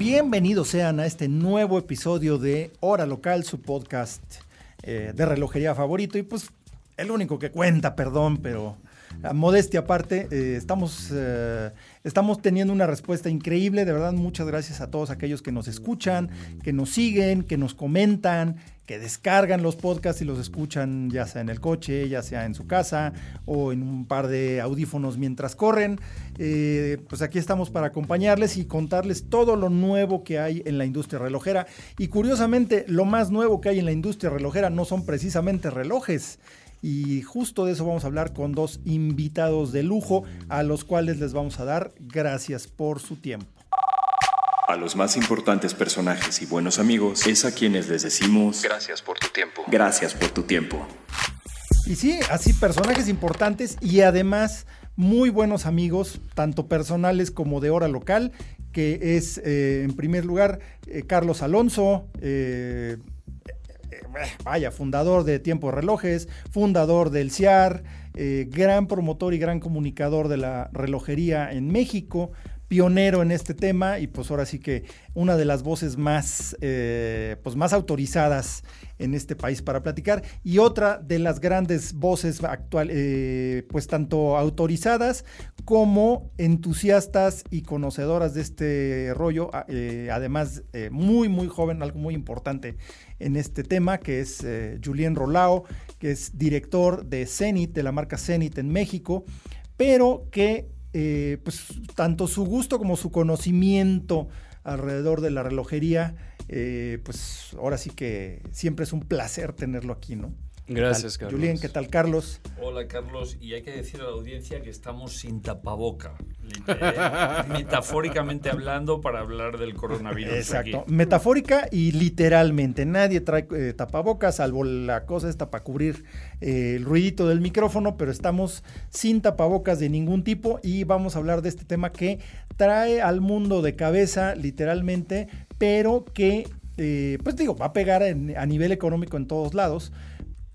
Bienvenidos sean a este nuevo episodio de Hora Local, su podcast eh, de relojería favorito. Y pues el único que cuenta, perdón, pero a modestia aparte, eh, estamos, eh, estamos teniendo una respuesta increíble. De verdad, muchas gracias a todos aquellos que nos escuchan, que nos siguen, que nos comentan, que descargan los podcasts y los escuchan ya sea en el coche, ya sea en su casa o en un par de audífonos mientras corren. Eh, pues aquí estamos para acompañarles y contarles todo lo nuevo que hay en la industria relojera. Y curiosamente, lo más nuevo que hay en la industria relojera no son precisamente relojes. Y justo de eso vamos a hablar con dos invitados de lujo a los cuales les vamos a dar gracias por su tiempo. A los más importantes personajes y buenos amigos es a quienes les decimos gracias por tu tiempo. Gracias por tu tiempo. Y sí, así personajes importantes y además muy buenos amigos, tanto personales como de hora local, que es eh, en primer lugar eh, Carlos Alonso, eh, vaya, fundador de Tiempo Relojes, fundador del CIAR, gran promotor y gran comunicador de la relojería en México, pionero en este tema y pues ahora sí que una de las voces más, eh, pues más autorizadas en este país para platicar y otra de las grandes voces actuales, eh, pues tanto autorizadas como entusiastas y conocedoras de este rollo, eh, además muy muy joven, algo muy importante en este tema, que es Julien Rolao, que es director de Zenit, de la marca Zenit en México, pero que eh, pues tanto su gusto como su conocimiento alrededor de la relojería, eh, pues ahora sí que siempre es un placer tenerlo aquí, ¿no? Gracias, Carlos. Julián, ¿qué tal, Carlos? Hola, Carlos. Y hay que decir a la audiencia que estamos sin tapaboca, metafóricamente hablando, para hablar del coronavirus. Exacto, metafórica y literalmente. Nadie trae eh, tapabocas, salvo la cosa esta para cubrir eh, el ruidito del micrófono, pero estamos sin tapabocas de ningún tipo y vamos a hablar de este tema que trae al mundo de cabeza, literalmente, pero que, eh, pues digo, va a pegar a nivel económico en todos lados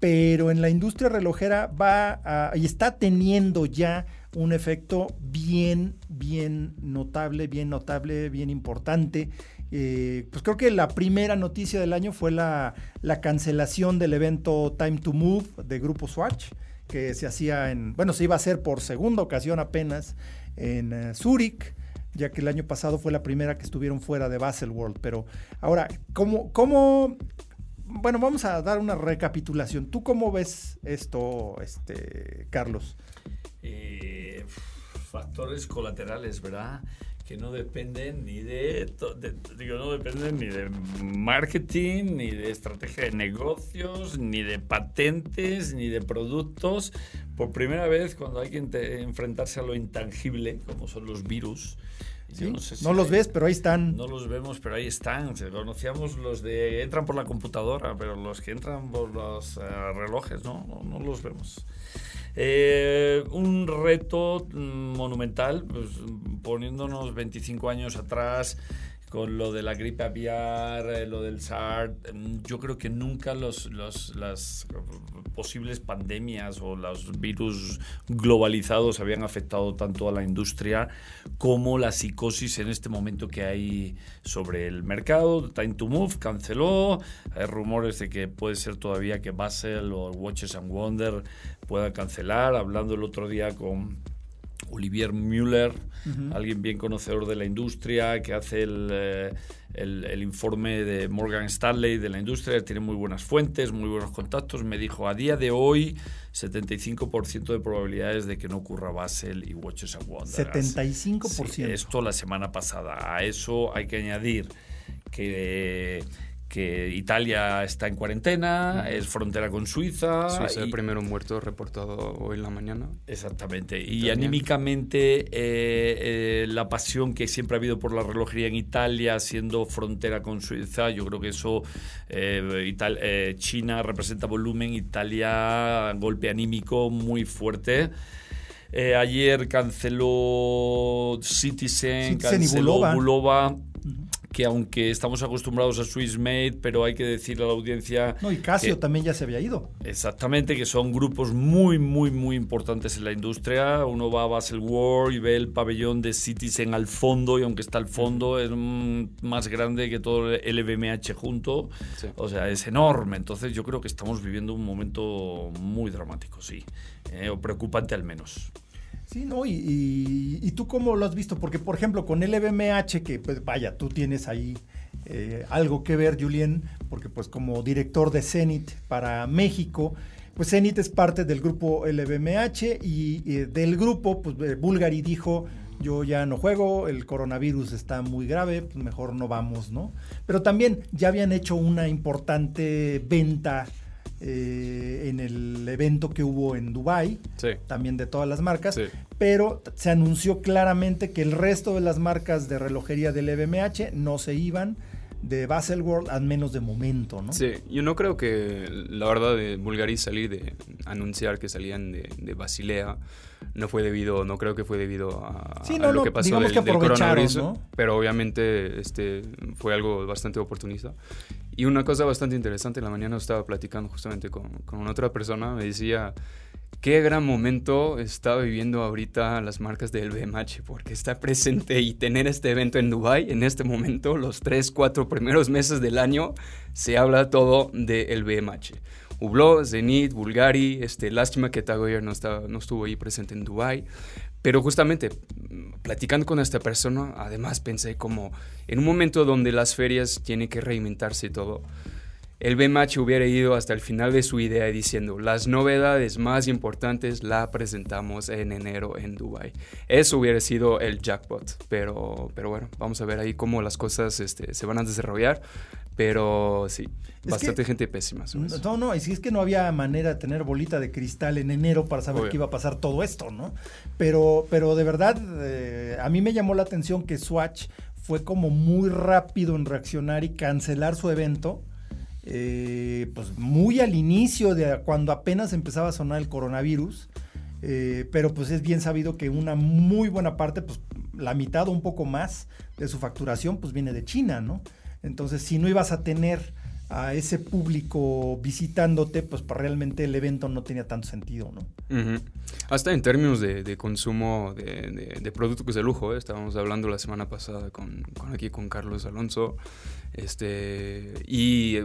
pero en la industria relojera va y está teniendo ya un efecto bien, bien notable, bien notable, bien importante. Eh, pues creo que la primera noticia del año fue la, cancelación del evento Time to Move de Grupo Swatch, que se hacía en, bueno, se iba a hacer por segunda ocasión apenas en uh, Zúrich ya que el año pasado fue la primera que estuvieron fuera de Baselworld. Pero ahora, ¿cómo, cómo bueno, vamos a dar una recapitulación. ¿Tú cómo ves esto, este, Carlos? Eh, factores colaterales, ¿verdad? que no dependen ni de, digo, no dependen ni de marketing, ni de estrategia de negocios, ni de patentes, ni de productos. Por primera vez, cuando hay que enfrentarse a lo intangible, como son los virus, no, los ves, pero ahí están. No los vemos, pero ahí están. Conocíamos los de entran por la computadora, pero los que entran por los eh, relojes, no, no, los vemos. Eh, un reto mm, monumental, pues, poniéndonos 25 años atrás, con lo de la gripe aviar, eh, lo del SARS, mm, yo creo que nunca los, las posibles pandemias o los virus globalizados habían afectado tanto a la industria como la psicosis en este momento que hay sobre el mercado. Time to Move canceló, hay rumores de que puede ser todavía que Basel o Watches and Wonder pueda cancelar, hablando el otro día con Olivier Müller, alguien bien conocedor de la industria, que hace eh, el, el, informe de Morgan Stanley de la industria, tiene muy buenas fuentes, muy buenos contactos. Me dijo, a día de hoy, 75% de probabilidades de que no ocurra Basel y Watches and Wonders. 75%. esto la semana pasada. A eso hay que añadir que que Italia está en cuarentena, es frontera con Suiza. Suiza, el primero muerto reportado hoy en la mañana. Exactamente. Y anímicamente eh, eh, la pasión que siempre ha habido por la relojería en Italia, siendo frontera con Suiza, yo creo que eso, eh, China representa volumen, Italia golpe anímico muy fuerte. ayer canceló Citizen, canceló Bulova que aunque estamos acostumbrados a Swiss Made, pero hay que decirle a la audiencia... No, y Casio también ya se había ido. Exactamente, que son grupos muy, muy, muy importantes en la industria. Uno va a Basel World y ve el pabellón de Citizen al fondo, y aunque está al fondo, es más grande que todo el LVMH junto. O sea, es enorme. Entonces yo creo que estamos viviendo un momento muy dramático, sí. Eh, o preocupante al menos. Sí, ¿no? Y, tú cómo lo has visto? Porque, por ejemplo, con LVMH, que pues vaya, tú tienes ahí eh, algo que ver, Julien, porque pues como director de Zenit para México, pues Zenit es parte del grupo LVMH y, del grupo, pues eh, Bulgari dijo, yo ya no juego, el coronavirus está muy grave, pues mejor no vamos, ¿no? Pero también ya habían hecho una importante venta eh, en el evento que hubo en Dubai, también de todas las marcas, pero se anunció claramente que el resto de las marcas de relojería del EBMH no se iban de Baselworld, al menos de momento, ¿no? Sí, yo no creo que la verdad de Bulgari salir de anunciar que salían de, de Basilea no fue debido, no creo que fue debido a, lo que pasó del, coronavirus, pero obviamente este fue algo bastante oportunista. Y una cosa bastante interesante, en la mañana estaba platicando justamente con, con otra persona, me decía, qué gran momento está viviendo ahorita las marcas del BMH, porque está presente y tener este evento en Dubai en este momento, los tres, cuatro primeros meses del año, se habla todo del BMH. Hublot, Zenit, Bulgari, este, lástima que Tagoyer no, no estuvo ahí presente en Dubai, pero justamente platicando con esta persona, además pensé como en un momento donde las ferias tienen que reinventarse todo, el BMH hubiera ido hasta el final de su idea diciendo las novedades más importantes la presentamos en enero en Dubai. Eso hubiera sido el jackpot, pero, pero bueno, vamos a ver ahí cómo las cosas este, se van a desarrollar. Pero sí, bastante gente pésima. No, no, y si es que no había manera de tener bolita de cristal en enero para saber qué iba a pasar todo esto, ¿no? Pero, pero de verdad, eh, a mí me llamó la atención que Swatch fue como muy rápido en reaccionar y cancelar su evento. Eh, pues muy al inicio de cuando apenas empezaba a sonar el coronavirus. Eh, pero pues es bien sabido que una muy buena parte, pues la mitad o un poco más de su facturación, pues viene de China, ¿no? Entonces, si no ibas a tener a ese público visitándote, pues, realmente el evento no tenía tanto sentido, ¿no? Hasta en términos de, consumo de, productos de lujo, ¿eh? estábamos hablando la semana pasada con, aquí con Carlos Alonso, este, y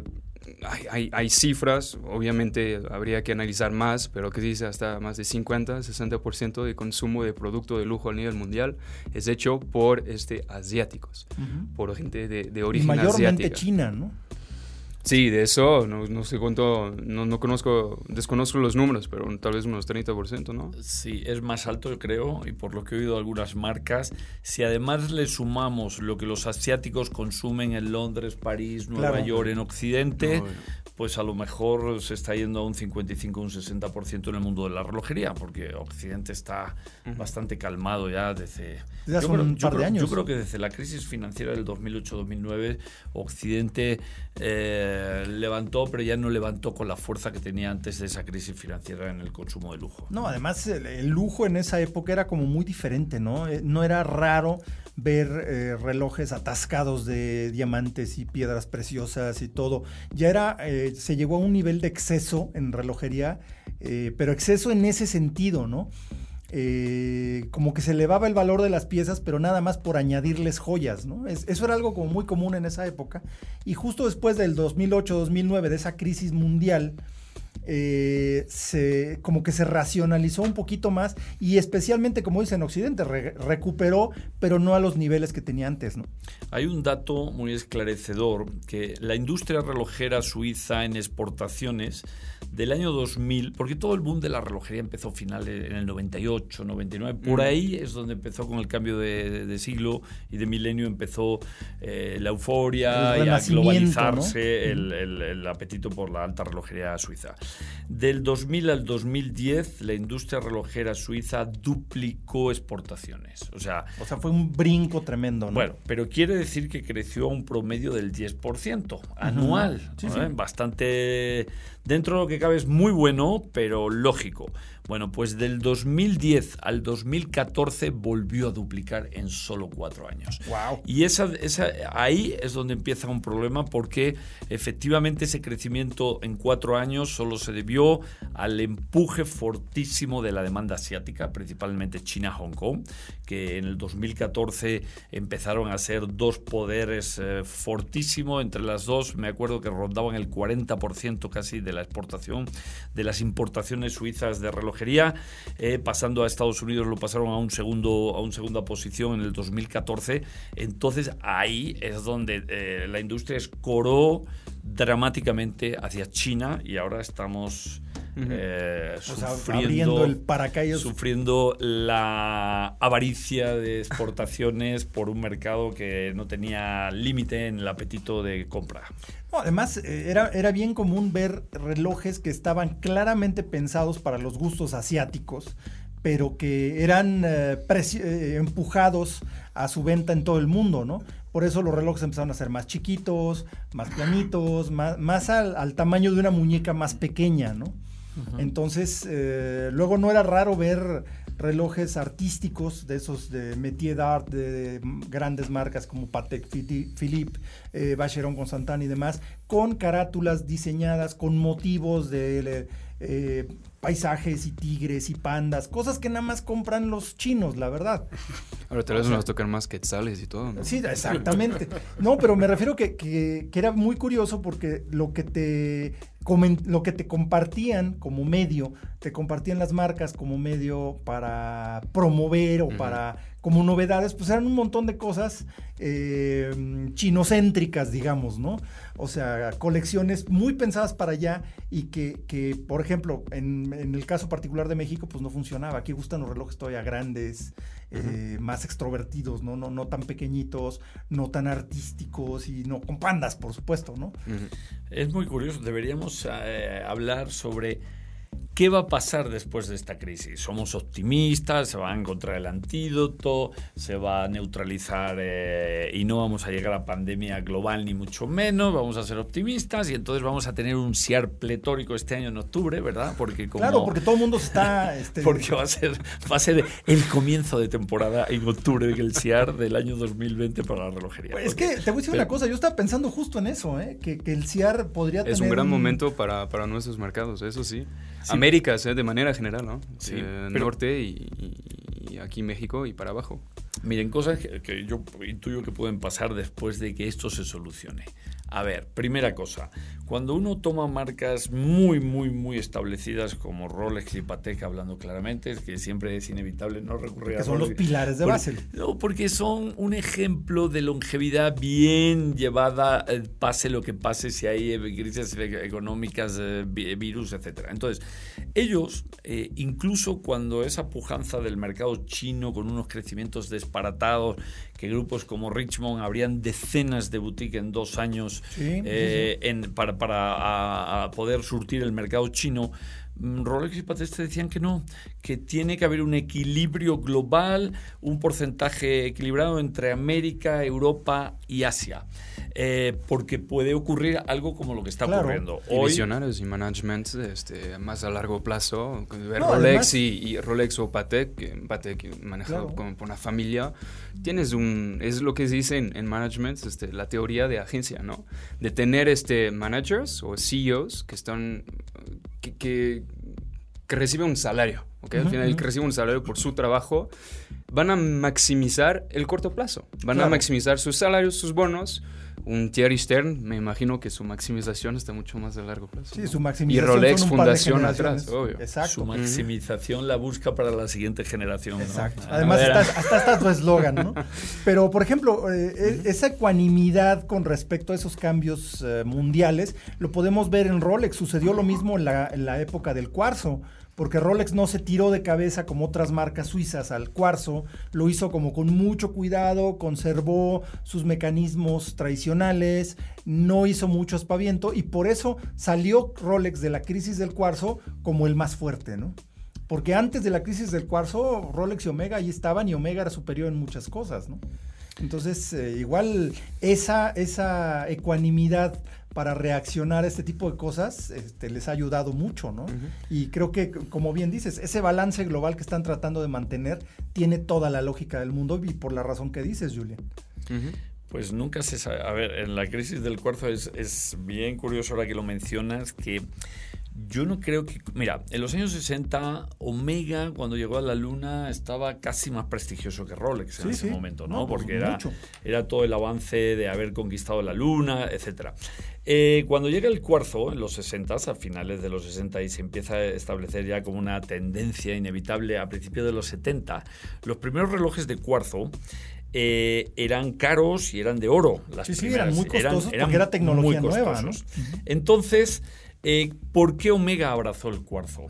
hay, hay, cifras, obviamente habría que analizar más, pero que dice hasta más de 50, 60% de consumo de producto de lujo a nivel mundial es hecho por este, asiáticos, por gente de, de origen y mayormente China, ¿no? Sí, de eso no, no sé cuánto, no, no, conozco, desconozco los números, pero tal vez unos 30%, ¿no? Sí, es más alto, creo, y por lo que he oído algunas marcas, si además le sumamos lo que los asiáticos consumen en Londres, París, Nueva York, en Occidente, pues a lo mejor se está yendo a un 55, un 60% en el mundo de la relojería, porque Occidente está bastante calmado ya desde, hace un par de años. Yo creo que desde la crisis financiera del 2008-2009, Occidente eh, levantó, pero ya no levantó con la fuerza que tenía antes de esa crisis financiera en el consumo de lujo. No, además el, lujo en esa época era como muy diferente, ¿no? Eh, no era raro ver eh, relojes atascados de diamantes y piedras preciosas y todo. Ya era, eh, se llegó a un nivel de exceso en relojería, eh, pero exceso en ese sentido, ¿no? Como que se elevaba el valor de las piezas, pero nada más por añadirles joyas, ¿no? eso era algo como muy común en esa época. Y justo después del 2008-2009, de esa crisis mundial, eh, se, como que se racionalizó un poquito más y especialmente, como dice en Occidente, recuperó, pero no a los niveles que tenía antes. ¿no? Hay un dato muy esclarecedor, que la industria relojera suiza en exportaciones del año 2000, porque todo el boom de la relojería empezó final en el 98, 99, por ahí es donde empezó con el cambio de, siglo y de milenio empezó eh, la euforia y a globalizarse el, apetito por la alta relojería suiza. Del 2000 al 2010, la industria relojera suiza duplicó exportaciones. O sea, o sea fue un brinco tremendo. ¿no? Bueno, pero quiere decir que creció a un promedio del 10% anual. Bastante dentro de lo que cabe es muy bueno, pero lógico. Bueno, pues del 2010 al 2014 volvió a duplicar en solo cuatro años. Wow. Y esa, esa, ahí es donde empieza un problema porque efectivamente ese crecimiento en cuatro años solo se debió al empuje fortísimo de la demanda asiática, principalmente China-Hong Kong, que en el 2014 empezaron a ser dos poderes eh, fortísimos. Entre las dos, me acuerdo que rondaban el 40% casi de la exportación, de las importaciones suizas de relojes eh, pasando a Estados Unidos lo pasaron a un segundo a una segunda posición en el 2014. Entonces ahí es donde eh, la industria escoró dramáticamente hacia China y ahora estamos eh, sufriendo, el paracaídas. sufriendo la avaricia de exportaciones por un mercado que no tenía límite en el apetito de compra. además, eh, era, era bien común ver relojes que estaban claramente pensados para los gustos asiáticos, pero que eran eh, empujados a su venta en todo el mundo, ¿no? Por eso los relojes empezaron a ser más chiquitos, más planitos, más, más al, tamaño de una muñeca más pequeña, ¿no? Entonces, eh, luego no era raro ver relojes artísticos de esos de métier d'art de, grandes marcas como Patek Philippe, eh, Vacheron Constantin y demás, con carátulas diseñadas con motivos de eh, paisajes y tigres y pandas, cosas que nada más compran los chinos, la verdad. Ahora tal vez nos tocan más quetzales y todo. Sí, exactamente. No, pero me refiero que, que, que, era muy curioso porque lo que te lo que te compartían como medio, te compartían las marcas como medio para promover o para como novedades, pues eran un montón de cosas eh, chinocéntricas, digamos, ¿no? O sea, colecciones muy pensadas para allá y que, que por ejemplo, en, el caso particular de México, pues no funcionaba. Aquí gustan los relojes todavía grandes, eh, más extrovertidos, ¿no? ¿no? No tan pequeñitos, no tan artísticos y no con pandas, por supuesto, ¿no? Es muy curioso, deberíamos eh, hablar sobre ¿Qué va a pasar después de esta crisis? ¿Somos optimistas? ¿Se va a encontrar el antídoto? ¿Se va a neutralizar eh, y no vamos a llegar a pandemia global ni mucho menos? Vamos a ser optimistas y entonces vamos a tener un SIAR pletórico este año en octubre, ¿verdad? Porque claro, porque todo el mundo está... Este... porque va a, ser, va a ser el comienzo de temporada en octubre del SIAR del año 2020 para la relojería. Pues es que te voy a decir una cosa, yo estaba pensando justo en eso, ¿eh? que, el CIAR podría tener... Es un gran momento para, para nuestros mercados, eso sí. Américas, ¿eh? de manera general, ¿no? Sí, eh, norte y, aquí México y para abajo. Miren, cosas que, yo intuyo que pueden pasar después de que esto se solucione. A ver, primera cosa, cuando uno toma marcas muy, muy, muy establecidas como Rolex y Patek, hablando claramente, es que siempre es inevitable no recurrir a son los pilares de Basel. No, porque son un ejemplo de longevidad bien llevada, eh, pase lo que pase, si hay crisis económicas, eh, virus, etc. Entonces, ellos, eh, incluso cuando esa pujanza del mercado chino con unos crecimientos disparatados, que grupos como Richmond habrían decenas de boutiques en dos años En, para para poder surtir el mercado chino, mm, Rolex y Patek decían que no, que tiene que haber un equilibrio global, un porcentaje equilibrado entre América, Europa y Asia. Eh, porque puede ocurrir algo como lo que está ocurriendo hoy. Y visionarios y management este, más a largo plazo, Rolex y, Rolex o Patek, Patek manejado como por una familia, tienes un, es lo que se dice en, management, este, la teoría de agencia, ¿no? De tener este managers o CEOs que están, que, que, reciben un salario, ¿ok? Al final que reciben un salario por su trabajo, van a maximizar el corto plazo, van a maximizar sus salarios, sus bonos, un Thierry Stern, me imagino que su maximización está mucho más de largo plazo. Sí, su maximización. Y Rolex Fundación atrás, obvio. Exacto. Su maximización la busca para la siguiente generación. Exacto. Además, hasta está tu eslogan, ¿no? Pero, por ejemplo, eh, eh, esa ecuanimidad con respecto a esos cambios eh, mundiales, lo podemos ver en Rolex. Sucedió lo mismo en la, en la época del cuarzo porque Rolex no se tiró de cabeza como otras marcas suizas al cuarzo, lo hizo como con mucho cuidado, conservó sus mecanismos tradicionales, no hizo mucho espaviento y por eso salió Rolex de la crisis del cuarzo como el más fuerte, ¿no? Porque antes de la crisis del cuarzo, Rolex y Omega ahí estaban y Omega era superior en muchas cosas, ¿no? Entonces, eh, igual esa, esa ecuanimidad para reaccionar a este tipo de cosas este, les ha ayudado mucho, ¿no? Y creo que, como bien dices, ese balance global que están tratando de mantener tiene toda la lógica del mundo y por la razón que dices, Julian. Pues nunca se sabe. A ver, en la crisis del cuarzo es, es bien curioso ahora que lo mencionas, que yo no creo que. Mira, en los años 60, Omega, cuando llegó a la Luna, estaba casi más prestigioso que Rolex en ese momento, ¿no? Porque era, era, todo el avance de haber conquistado la Luna, etcétera. Eh, cuando llega el cuarzo, en los 60, a finales de los 60, y se empieza a establecer ya como una tendencia inevitable a principios de los 70, los primeros relojes de cuarzo. Eh, eran caros y eran de oro. Las sí, sí, eran muy costosos porque era tecnología nueva. Entonces, eh, ¿Por qué Omega abrazó el cuarzo?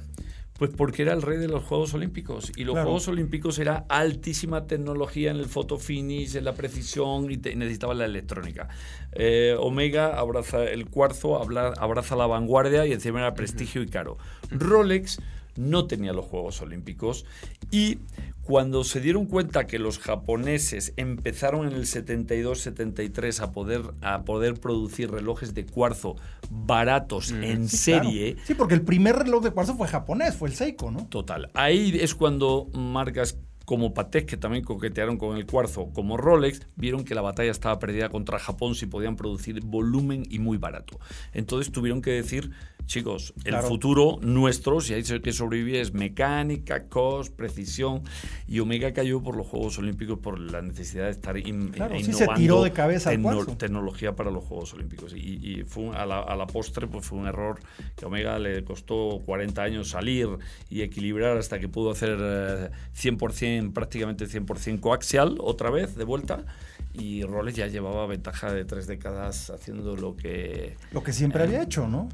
Pues porque era el rey de los Juegos Olímpicos y los Juegos Olímpicos era altísima tecnología en el photo finish, en la precisión y necesitaba la electrónica. Eh, Omega abraza el cuarzo, abraza la vanguardia y encima era prestigio y caro. Rolex no tenía los Juegos Olímpicos y cuando se dieron cuenta que los japoneses empezaron en el 72-73 a poder, a poder producir relojes de cuarzo baratos mm. en serie. Sí, porque el primer reloj de cuarzo fue japonés, fue el Seiko, ¿no? Total. Ahí es cuando marcas como Patek, que también coquetearon con el cuarzo, como Rolex, vieron que la batalla estaba perdida contra Japón si podían producir volumen y muy barato. Entonces tuvieron que decir, chicos, el futuro nuestro, si hay que sobrevivir, es mecánica, cost, precisión. Y Omega cayó por los Juegos Olímpicos por la necesidad de estar innovando se tiró de cabeza tecnología para los Juegos Olímpicos. Y, fue a, la, postre pues fue un error que Omega le costó 40 años salir y equilibrar hasta que pudo hacer 100%, eh, prácticamente 100% coaxial otra vez, de vuelta y Rolex ya llevaba ventaja de tres décadas haciendo lo que... Lo que siempre había hecho, ¿no?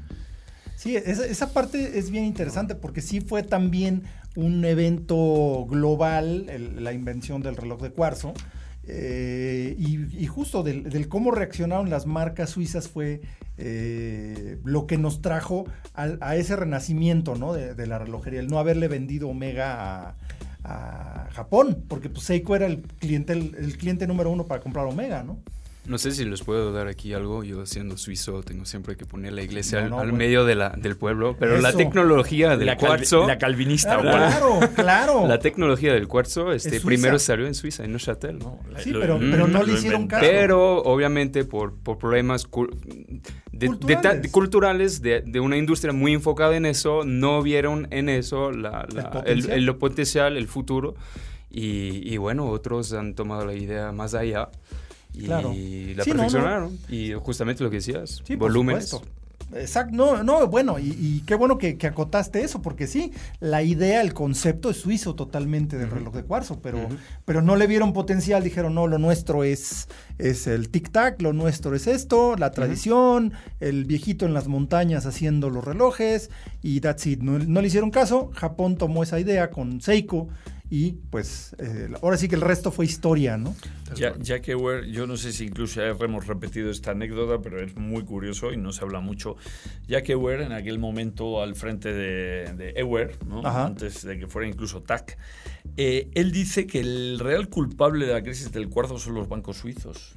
Sí, esa, parte es bien interesante porque sí fue también un evento global, la invención del reloj de cuarzo. Eh, y, justo del, cómo reaccionaron las marcas suizas fue eh, lo que nos trajo a, ese renacimiento ¿no? de, la relojería, el no haberle vendido Omega a, Japón, porque pues, Seiko era el cliente, el cliente número uno para comprar Omega, ¿no? No sé si les puedo dar aquí algo. Yo siendo suizo tengo siempre que poner la iglesia al, medio de la, del pueblo. Pero la tecnología del cuarzo... la calvinista. claro, claro. La tecnología del cuarzo este, primero salió en Suiza, en Neuchâtel. ¿no? Sí, pero, pero, no le hicieron caso. Pero obviamente por, por problemas culturales, de, de, una industria muy enfocada en eso, no vieron en eso la, el, el, potencial, el futuro. Y, y bueno, otros han tomado la idea más allá. Y la perfeccionaron. Y justamente lo que decías, sí, volúmenes. Exacto, no, no, bueno, y, qué bueno que, acotaste eso, porque sí, la idea, el concepto es suizo totalmente del reloj de cuarzo, pero, pero no le vieron potencial, dijeron, no, lo nuestro es, es el tic-tac, lo nuestro es esto, la tradición, el viejito en las montañas haciendo los relojes, y that's it, no, no le hicieron caso, Japón tomó esa idea con Seiko, y pues eh, ahora sí que el resto fue historia, ¿no? Ya, Jack Ewer, yo no sé si incluso ya hemos repetido esta anécdota, pero es muy curioso y no se habla mucho. Jack Ewer, en aquel momento al frente de, de Ewer, ¿no? antes de que fuera incluso TAC, eh, él dice que el real culpable de la crisis del cuarzo son los bancos suizos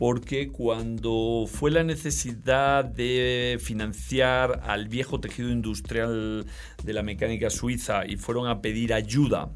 porque cuando fue la necesidad de financiar al viejo tejido industrial de la mecánica suiza y fueron a pedir ayuda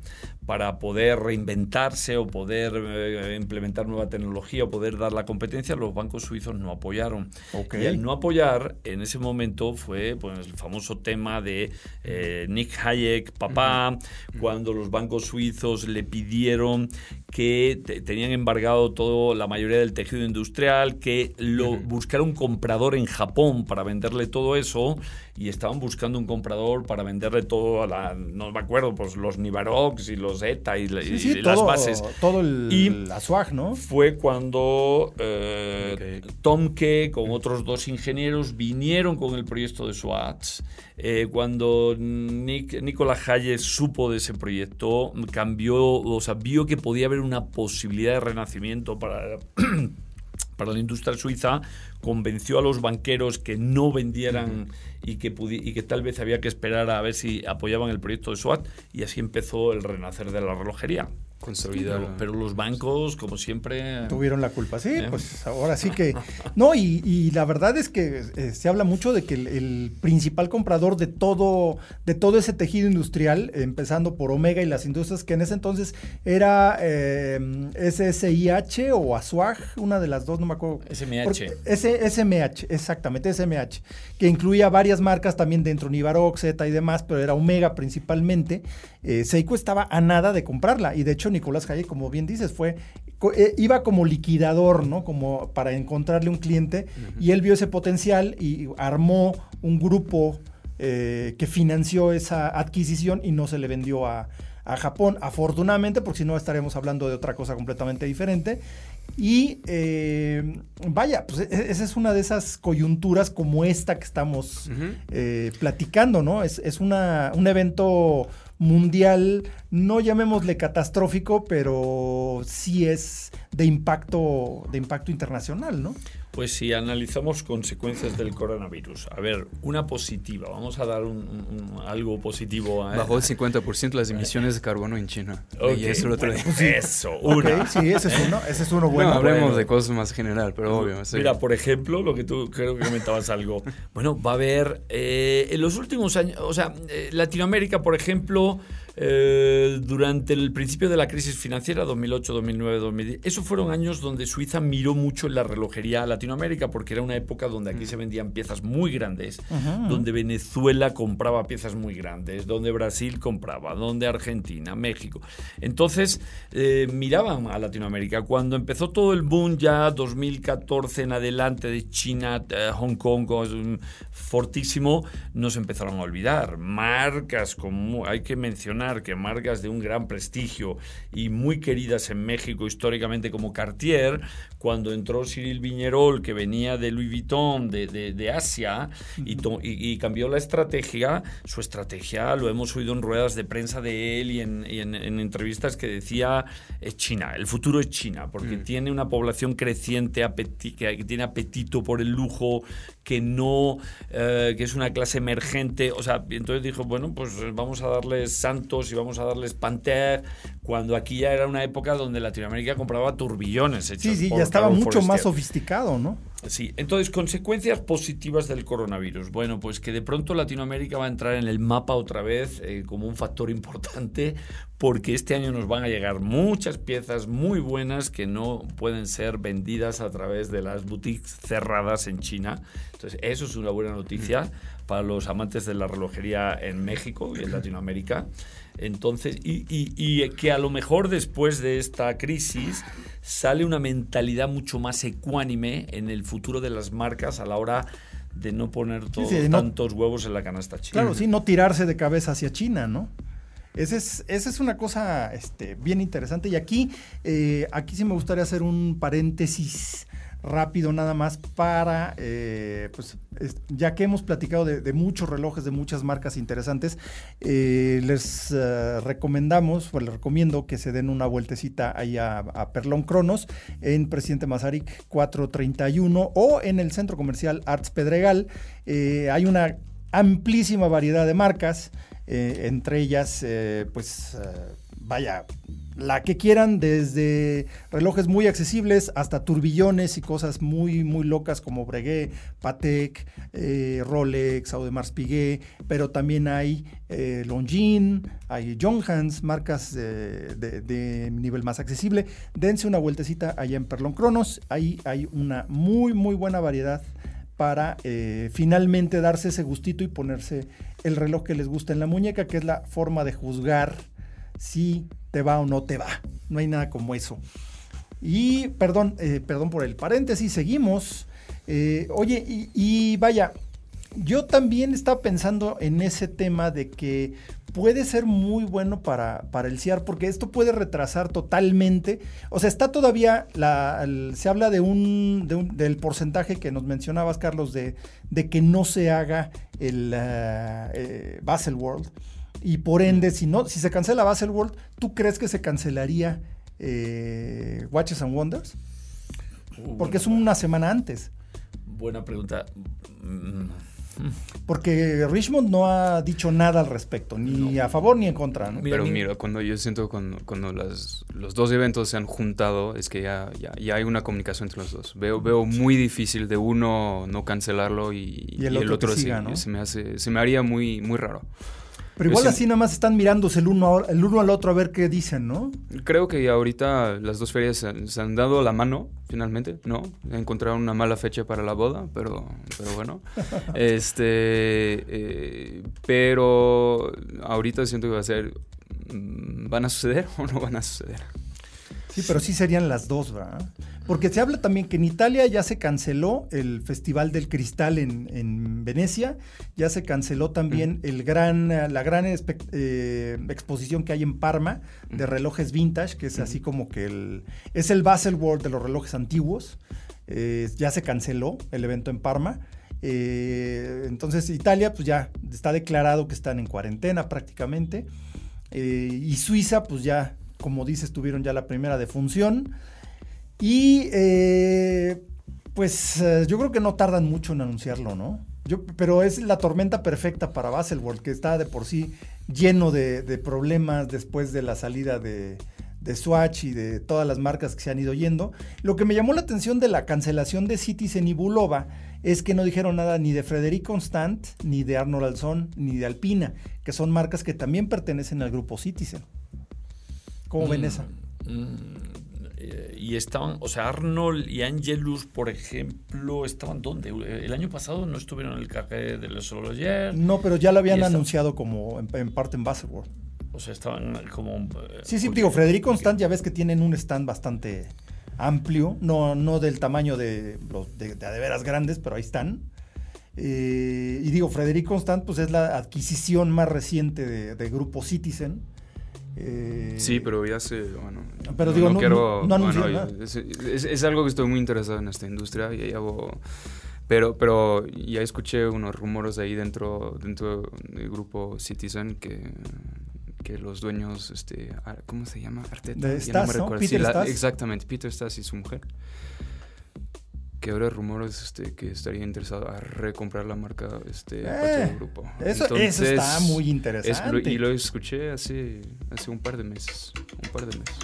para poder reinventarse o poder eh, implementar nueva tecnología o poder dar la competencia, los bancos suizos no apoyaron. Y el no apoyar en ese momento fue pues, el famoso tema de eh, Nick Hayek, papá, cuando los bancos suizos le pidieron que tenían embargado todo la mayoría del tejido industrial, que lo buscara un comprador en Japón para venderle todo eso y estaban buscando un comprador para venderle todo a la no me acuerdo, pues los Nivarox y los ETA y, las bases. Todo el, y la SWAG, ¿no? Fue cuando eh, Tom Ke con otros dos ingenieros vinieron con el proyecto de SWAT. Eh, cuando Nick, Nicolás Hayes supo de ese proyecto, cambió, o sea, vio que podía haber una posibilidad de renacimiento para, para la industria suiza, convenció a los banqueros que no vendieran y, que y que tal vez había que esperar a ver si apoyaban el proyecto de SWAT y así empezó el renacer de la relojería. Pero, los bancos, como siempre... Tuvieron la culpa, sí, ¿eh? pues ahora sí que... No, y, la verdad es que eh, se habla mucho de que el, principal comprador de todo, de todo ese tejido industrial, empezando por Omega y las industrias, que en ese entonces era eh, SSIH o ASUAG, una de las dos, no me acuerdo. SMH. SMH, exactamente, SMH, que incluía varias marcas también dentro, Nivarox, Z y demás, pero era Omega principalmente. Seiko estaba a nada de comprarla y de hecho Nicolás Hayek, como bien dices, fue eh, iba como liquidador, ¿no? Como para encontrarle un cliente y él vio ese potencial y armó un grupo eh, que financió esa adquisición y no se le vendió a, Japón, afortunadamente, porque si no estaremos hablando de otra cosa completamente diferente. Y eh, vaya, pues e, esa es una de esas coyunturas como esta que estamos platicando, ¿no? Es, es una, un evento mundial, no llamémosle catastrófico, pero sí es de impacto, de impacto internacional, ¿no? Pues si analizamos consecuencias del coronavirus, a ver, una positiva, vamos a dar un, algo positivo. A, Bajó el 50% las emisiones de carbono en China. y eso lo Eso, una. sí, ese es uno, ese es uno bueno. No, hablemos de cosas más general, pero obvio. Mira, por ejemplo, lo que tú creo que comentabas algo. Bueno, va a haber, eh, en los últimos años, o sea, eh, Latinoamérica, por ejemplo, eh, durante el principio de la crisis financiera, 2008, 2009, 2010. Esos fueron años donde Suiza miró mucho en la relojería a Latinoamérica, porque era una época donde aquí mm. se vendían piezas muy grandes, donde Venezuela compraba piezas muy grandes, donde Brasil compraba, donde Argentina, México. Entonces, eh, miraban a Latinoamérica. Cuando empezó todo el boom ya 2014 en adelante de China, eh, Hong Kong, fortísimo, nos empezaron a olvidar. Marcas como hay que mencionar que marcas de un gran prestigio y muy queridas en México históricamente como Cartier, cuando entró Cyril Viñerol, que venía de Louis Vuitton, de, de, Asia, y, y, cambió la estrategia, su estrategia lo hemos oído en ruedas de prensa de él y en, en, entrevistas que decía es China, el futuro es China, porque mm. tiene una población creciente, que tiene apetito por el lujo, que no, eh, que es una clase emergente, o sea, entonces dijo, bueno, pues vamos a darles Santos y vamos a darles Panther, cuando aquí ya era una época donde Latinoamérica compraba turbillones. sí, sí, ya estaba mucho más sofisticado, ¿no? Sí, entonces, consecuencias positivas del coronavirus. Bueno, pues que de pronto Latinoamérica va a entrar en el mapa otra vez eh, como un factor importante porque este año nos van a llegar muchas piezas muy buenas que no pueden ser vendidas a través de las boutiques cerradas en China. Entonces, eso es una buena noticia para los amantes de la relojería en México y en Latinoamérica. Entonces, y, y, que a lo mejor después de esta crisis sale una mentalidad mucho más ecuánime en el futuro de las marcas a la hora de no poner tantos huevos en la canasta china. Claro, sí, no tirarse de cabeza hacia China, ¿no? Esa es, esa es una cosa este, bien interesante. Y aquí, eh, aquí sí me gustaría hacer un paréntesis rápido nada más para, eh, pues ya que hemos platicado de, muchos relojes, de muchas marcas interesantes, eh, les eh, recomendamos, o les recomiendo que se den una vueltecita ahí a, Perlón Cronos en Presidente Mazarik 431 o en el centro comercial Arts Pedregal. hay una amplísima variedad de marcas, entre ellas, pues, vaya la que quieran, desde relojes muy accesibles hasta turbillones y cosas muy, muy locas como Breguet, Patek, eh, Rolex, Audemars Piguet, pero también hay eh, Longines, hay Hans, marcas de, nivel más accesible. Dense una vueltecita allá en Perlon Cronos, ahí hay una muy, muy buena variedad para eh, finalmente darse ese gustito y ponerse el reloj que les gusta en la muñeca, que es la forma de juzgar si te va o no te va. No hay nada como eso. Y perdón, eh, perdón por el paréntesis, seguimos. Eh, oye, y, vaya, yo también estaba pensando en ese tema de que puede ser muy bueno para, para el CIAR, porque esto puede retrasar totalmente. O sea, está todavía, se habla de un, del porcentaje que nos mencionabas, Carlos, de, de que no se haga el uh, Basel World. Y por ende, si, no, si se cancela Baselworld, ¿tú crees que se cancelaría eh, Watches and Wonders? Uh, Porque es una semana antes. Buena pregunta. Mm. Porque Richmond no ha dicho nada al respecto, ni a favor ni en contra. Pero mira, cuando yo siento cuando, cuando los dos eventos se han juntado, es que ya, ya, hay una comunicación entre los dos. Veo, veo muy difícil de uno no cancelarlo y, el otro, sí. Se me, hace, se me haría muy, muy raro. Pero igual así nada más están mirándose el uno, el uno al otro a ver qué dicen, ¿no? Creo que ahorita las dos ferias se, han dado la mano, finalmente, ¿no? Encontraron una mala fecha para la boda, pero, pero bueno. este, eh, pero ahorita siento que va a ser, mm, ¿van a suceder o no van a suceder? Sí, pero sí serían las dos, ¿verdad? Porque se habla también que en Italia ya se canceló el Festival del Cristal en, Venecia, ya se canceló también el gran, la gran eh, exposición que hay en Parma de relojes vintage, que es así como que el, es el Baselworld de los relojes antiguos. Eh, ya se canceló el evento en Parma. Eh, entonces Italia pues ya está declarado que están en cuarentena prácticamente. y Suiza pues ya como dices, tuvieron ya la primera defunción. Y eh, pues eh, yo creo que no tardan mucho en anunciarlo, ¿no? Pero es la tormenta perfecta para Baselworld, que está de por sí lleno de, problemas después de la salida de, Swatch y de todas las marcas que se han ido yendo. Lo que me llamó la atención de la cancelación de Citizen y Bulova es que no dijeron nada ni de Frederic Constant, ni de Arnold Alzón, ni de Alpina, que son marcas que también pertenecen al grupo Citizen. ¿Cómo ven mm, esa? Mm, eh, y estaban, o sea, Arnold y Angelus, por ejemplo, estaban dónde? El año pasado no estuvieron en el café de los ayer. No, pero ya lo habían anunciado como en, parte en Baselworld. O sea, estaban como. Eh, sí, sí, digo, Frederico Constant ya ves que tienen un stand bastante amplio, no, no del tamaño de los de, de, veras grandes, pero ahí están. Eh, y digo, Frederico Constant, pues es la adquisición más reciente de, de Grupo Citizen eh, sí, pero ya sé, bueno, pero digo, no, quiero, es, algo que estoy muy interesado en esta industria y hago, pero, pero ya escuché unos rumores ahí dentro, dentro del grupo Citizen que, que los dueños, este, ¿cómo se llama? Arteta. De Stas, no Peter exactamente, Peter Stas y su mujer que ahora rumores este, que estaría interesado a recomprar la marca este, eh, grupo. Eso, está muy interesante. y lo escuché hace, hace un par de meses. Un par de meses.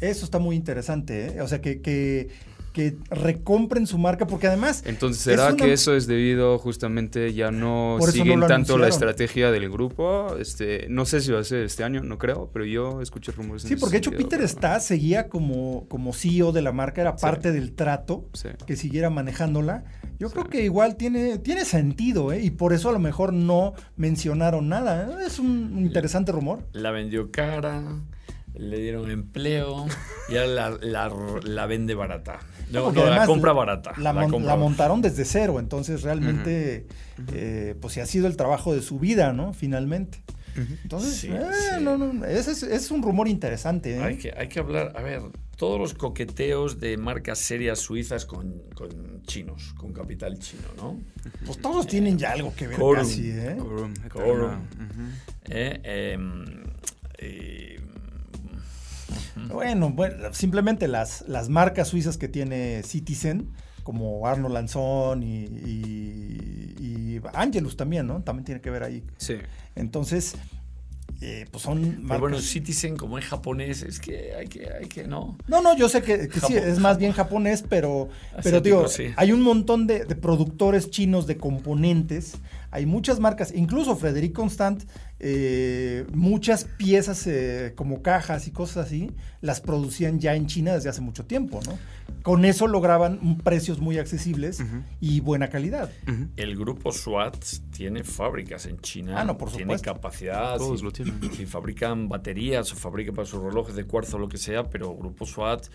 Eso está muy interesante, ¿eh? O sea, que, que que recompren su marca, porque además... Entonces, ¿será que eso es debido justamente ya no siguen tanto la estrategia del grupo? Este, no sé si va a ser este año, no creo, pero yo escuché rumores. Sí, porque de hecho Peter está, seguía como, como CEO de la marca, era parte del trato que siguiera manejándola. Yo creo que igual tiene, tiene sentido, ¿eh? y por eso a lo mejor no mencionaron nada. Es un interesante rumor. La vendió cara le dieron empleo y ahora la, vende barata. No, la compra barata. La, montaron desde cero, entonces realmente, eh, pues sí ha sido el trabajo de su vida, ¿no? Finalmente. Entonces, eh, No, no, es, un rumor interesante. ¿eh? Hay, que, hay que hablar, a ver, todos los coqueteos de marcas serias suizas con, chinos, con capital chino, ¿no? Pues todos tienen ya algo que ver casi, ¿eh? Bueno, bueno, simplemente las, las marcas suizas que tiene Citizen, como Arno Lanzón y, y, Angelus también, ¿no? También tiene que ver ahí. Sí. Entonces, eh, pues son Pero bueno, Citizen, como es japonés, es que hay que, hay que no. No, no, yo sé que, sí, es más bien japonés, pero, pero digo, hay un montón de, productores chinos de componentes. Hay muchas marcas, incluso Frederic Constant, eh, muchas piezas eh, como cajas y cosas así, las producían ya en China desde hace mucho tiempo, ¿no? Con eso lograban precios muy accesibles y buena calidad. El grupo SWAT tiene fábricas en China. Ah, no, por Tiene capacidad. Todos lo tienen. Si fabrican baterías o fabrican para sus relojes de cuarzo o lo que sea, pero Grupo SWAT,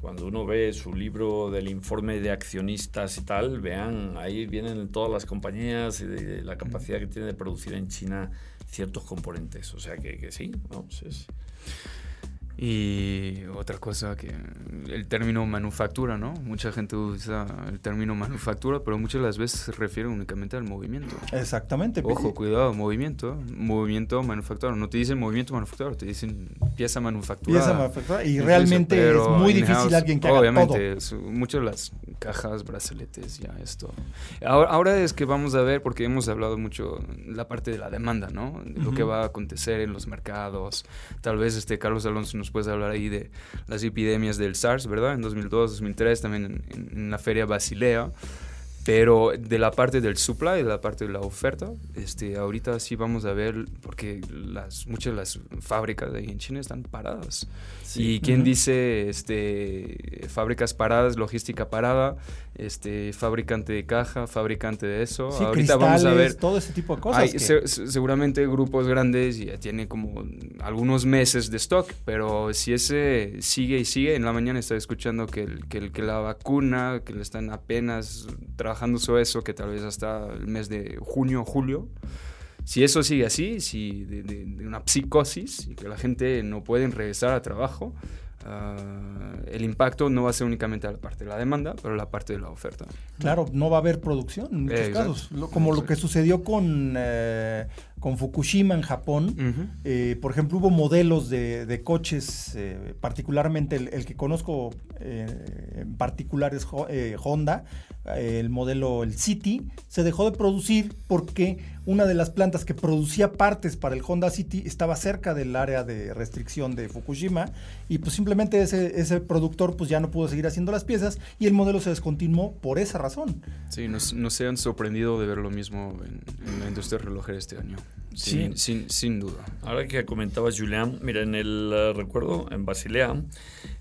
cuando uno ve su libro del informe de accionistas y tal, vean, ahí vienen todas las compañías y de, la capacidad que tiene de producir en China ciertos componentes. O sea que, que sí, vamos, es... Y otra cosa que el término manufactura, ¿no? Mucha gente usa el término manufactura, pero muchas de las veces se refiere únicamente al movimiento. Exactamente. Ojo, cuidado, movimiento, movimiento manufacturado. No te dicen movimiento manufacturado, te dicen pieza manufacturada. Pieza manufacturada. Y realmente es muy difícil alguien que haga Obviamente, muchas de las cajas, brazaletes, ya esto. Ahora, ahora, es que vamos a ver, porque hemos hablado mucho la parte de la demanda, ¿no? De lo que va a acontecer en los mercados. Tal vez este Carlos Alonso nos puedes hablar ahí de las epidemias del SARS, ¿verdad? En 2002, 2003, también en, la feria Basilea. Pero de la parte del supply, de la parte de la oferta, este, ahorita sí vamos a ver, porque las, muchas de las fábricas ahí en China están paradas. Y quién dice este, fábricas paradas, logística parada, este, fabricante de caja, fabricante de eso. Sí, Ahorita vamos a ver todo ese tipo de cosas. seguramente grupos grandes ya tienen como algunos meses de stock, pero si ese sigue y sigue, en la mañana estaba escuchando que, que, que la vacuna, que le están apenas trabajando sobre eso, que tal vez hasta el mes de junio o julio. Si eso sigue así, si de, una psicosis y que la gente no puede regresar a trabajo, ah, el impacto no va a ser únicamente a la parte de la demanda, pero la parte de la oferta. Claro, no va a haber producción en muchos casos, como lo que sucedió con, eh, con Fukushima en Japón. Eh, por ejemplo, hubo modelos de, coches, eh, particularmente el, que conozco en particular es Honda, el modelo, el City, se dejó de producir porque una de las plantas que producía partes para el Honda City estaba cerca del área de restricción de Fukushima y pues simplemente ese, ese productor pues ya no pudo seguir haciendo las piezas y el modelo se descontinuó por esa razón. Sí, no se han sorprendido de ver lo mismo en, la industria relojera este año. Sí. sin, sin, duda. Ahora que comentabas, Julián, mira, en el eh, recuerdo, en Basilea,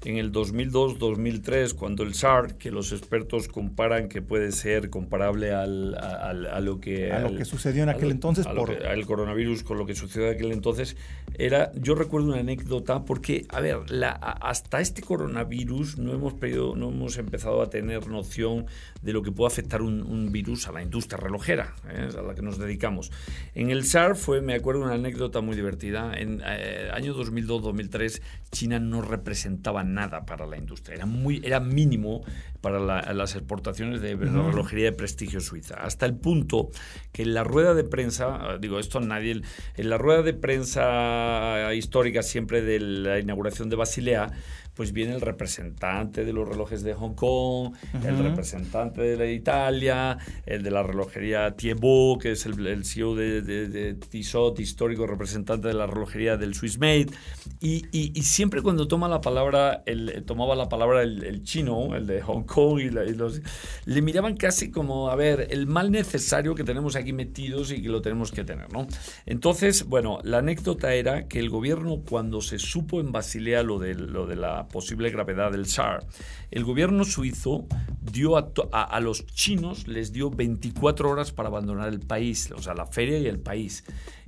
en el 2002-2003, cuando el SAR, que los expertos comparan que puede ser comparable al, a, lo que... A lo que sucedió en aquel entonces. por... el coronavirus con lo que sucedió en aquel entonces, era, yo recuerdo una anécdota, porque, a ver, la, hasta este coronavirus no hemos, pedido, no hemos empezado a tener noción de lo que puede afectar un, virus a la industria relojera, ¿eh? a la que nos dedicamos. En el SAR fue, me acuerdo, una anécdota muy divertida. En eh, año 2002-2003, China no representaba nada para la industria. Era, muy, era mínimo para las exportaciones de relojería de prestigio suiza. Hasta el punto que en la rueda de prensa, digo, esto nadie, en la rueda de prensa histórica siempre de la inauguración de Basilea, pues viene el representante de los relojes de Hong Kong, el representante de la Italia, el de la relojería Thiebaud, que es el, CEO de, Tissot, histórico representante de la relojería del Swiss Made, y, siempre cuando toma la palabra, el, tomaba la palabra el, chino, el de Hong Kong, y, los, le miraban casi como, a ver, el mal necesario que tenemos aquí metidos y que lo tenemos que tener, ¿no? Entonces, bueno, la anécdota era que el gobierno cuando se supo en Basilea lo de, lo de la posible gravedad del SAR, el gobierno suizo dio a, los chinos, les dio 24 horas para abandonar el país, o sea, la feria y el país.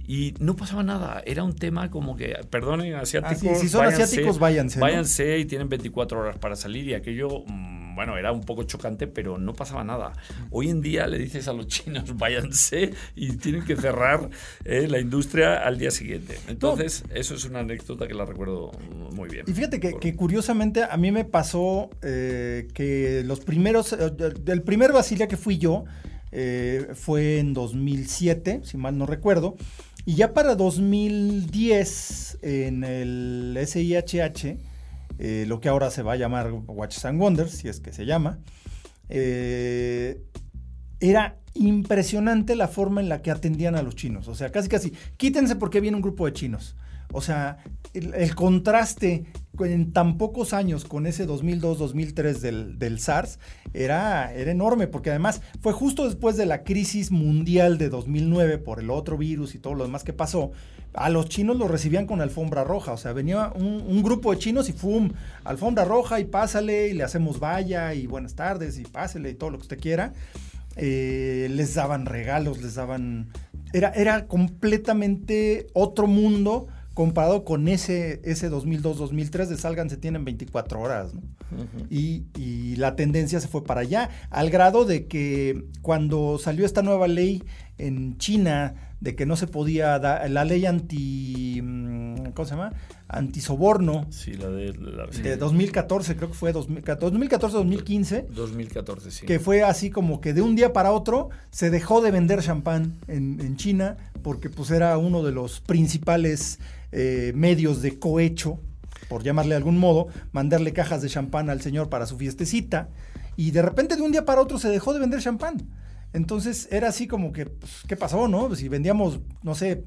Y no pasaba nada, era un tema como que, perdonen, asiáticos. Ah, si son asiáticos, váyanse. Váyanse y tienen 24 horas para salir y aquello, mm, bueno, era un poco chocante, pero no pasaba nada. Hoy en día le dices a los chinos, váyanse y tienen que cerrar eh, la industria al día siguiente. Entonces, eso es una anécdota que la recuerdo muy bien. Y fíjate que, curiosamente a mí me pasó eh, que los primeros, eh, el primer Basilia que fui yo, fue en 2007, si mal no recuerdo. Y ya para 2010, en el SIHH, eh, lo que ahora se va a llamar Watches and Wonders, si es que se llama, eh, era impresionante la forma en la que atendían a los chinos. O sea, casi casi, quítense porque viene un grupo de chinos. O sea, el, contraste en tan pocos años con ese 2002-2003 del, del, SARS era, era enorme, porque además fue justo después de la crisis mundial de 2009 por el otro virus y todo lo demás que pasó. A los chinos los recibían con alfombra roja, o sea, venía un, grupo de chinos y ¡fum! Alfombra roja y pásale y le hacemos valla y buenas tardes y pásale y todo lo que usted quiera. Eh, les daban regalos, les daban... Era, era completamente otro mundo comparado con ese, ese 2002-2003 de Salgan se tienen 24 horas. y, y, la tendencia se fue para allá, al grado de que cuando salió esta nueva ley en China de que no se podía dar, la ley anti, mm, ¿cómo se llama? Antisoborno. Sí, la de... de 2014, creo que fue 2014-2015. 2014, sí. Que fue así como que de un día para otro se dejó de vender champán en, en China porque pues era uno de los principales eh, medios de cohecho, por llamarle de algún modo, mandarle cajas de champán al señor para su fiestecita, y de repente de un día para otro se dejó de vender champán. Entonces era así como que, pues, ¿qué pasó, no? Si vendíamos, no sé,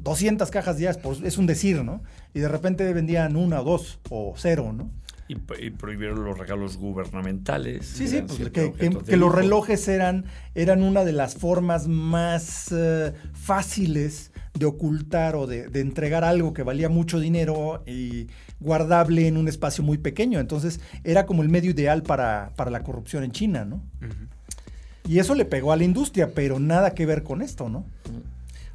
200 cajas diarias, es un decir, ¿no? Y de repente vendían una o dos o cero, ¿no? Y, prohibieron los regalos gubernamentales. Sí, sí, pues que, los relojes eran, eran una de las formas más eh, fáciles de ocultar o de, entregar algo que valía mucho dinero y guardable en un espacio muy pequeño. Entonces era como el medio ideal para, para la corrupción en China, ¿no? Y eso le pegó a la industria, pero nada que ver con esto, ¿no?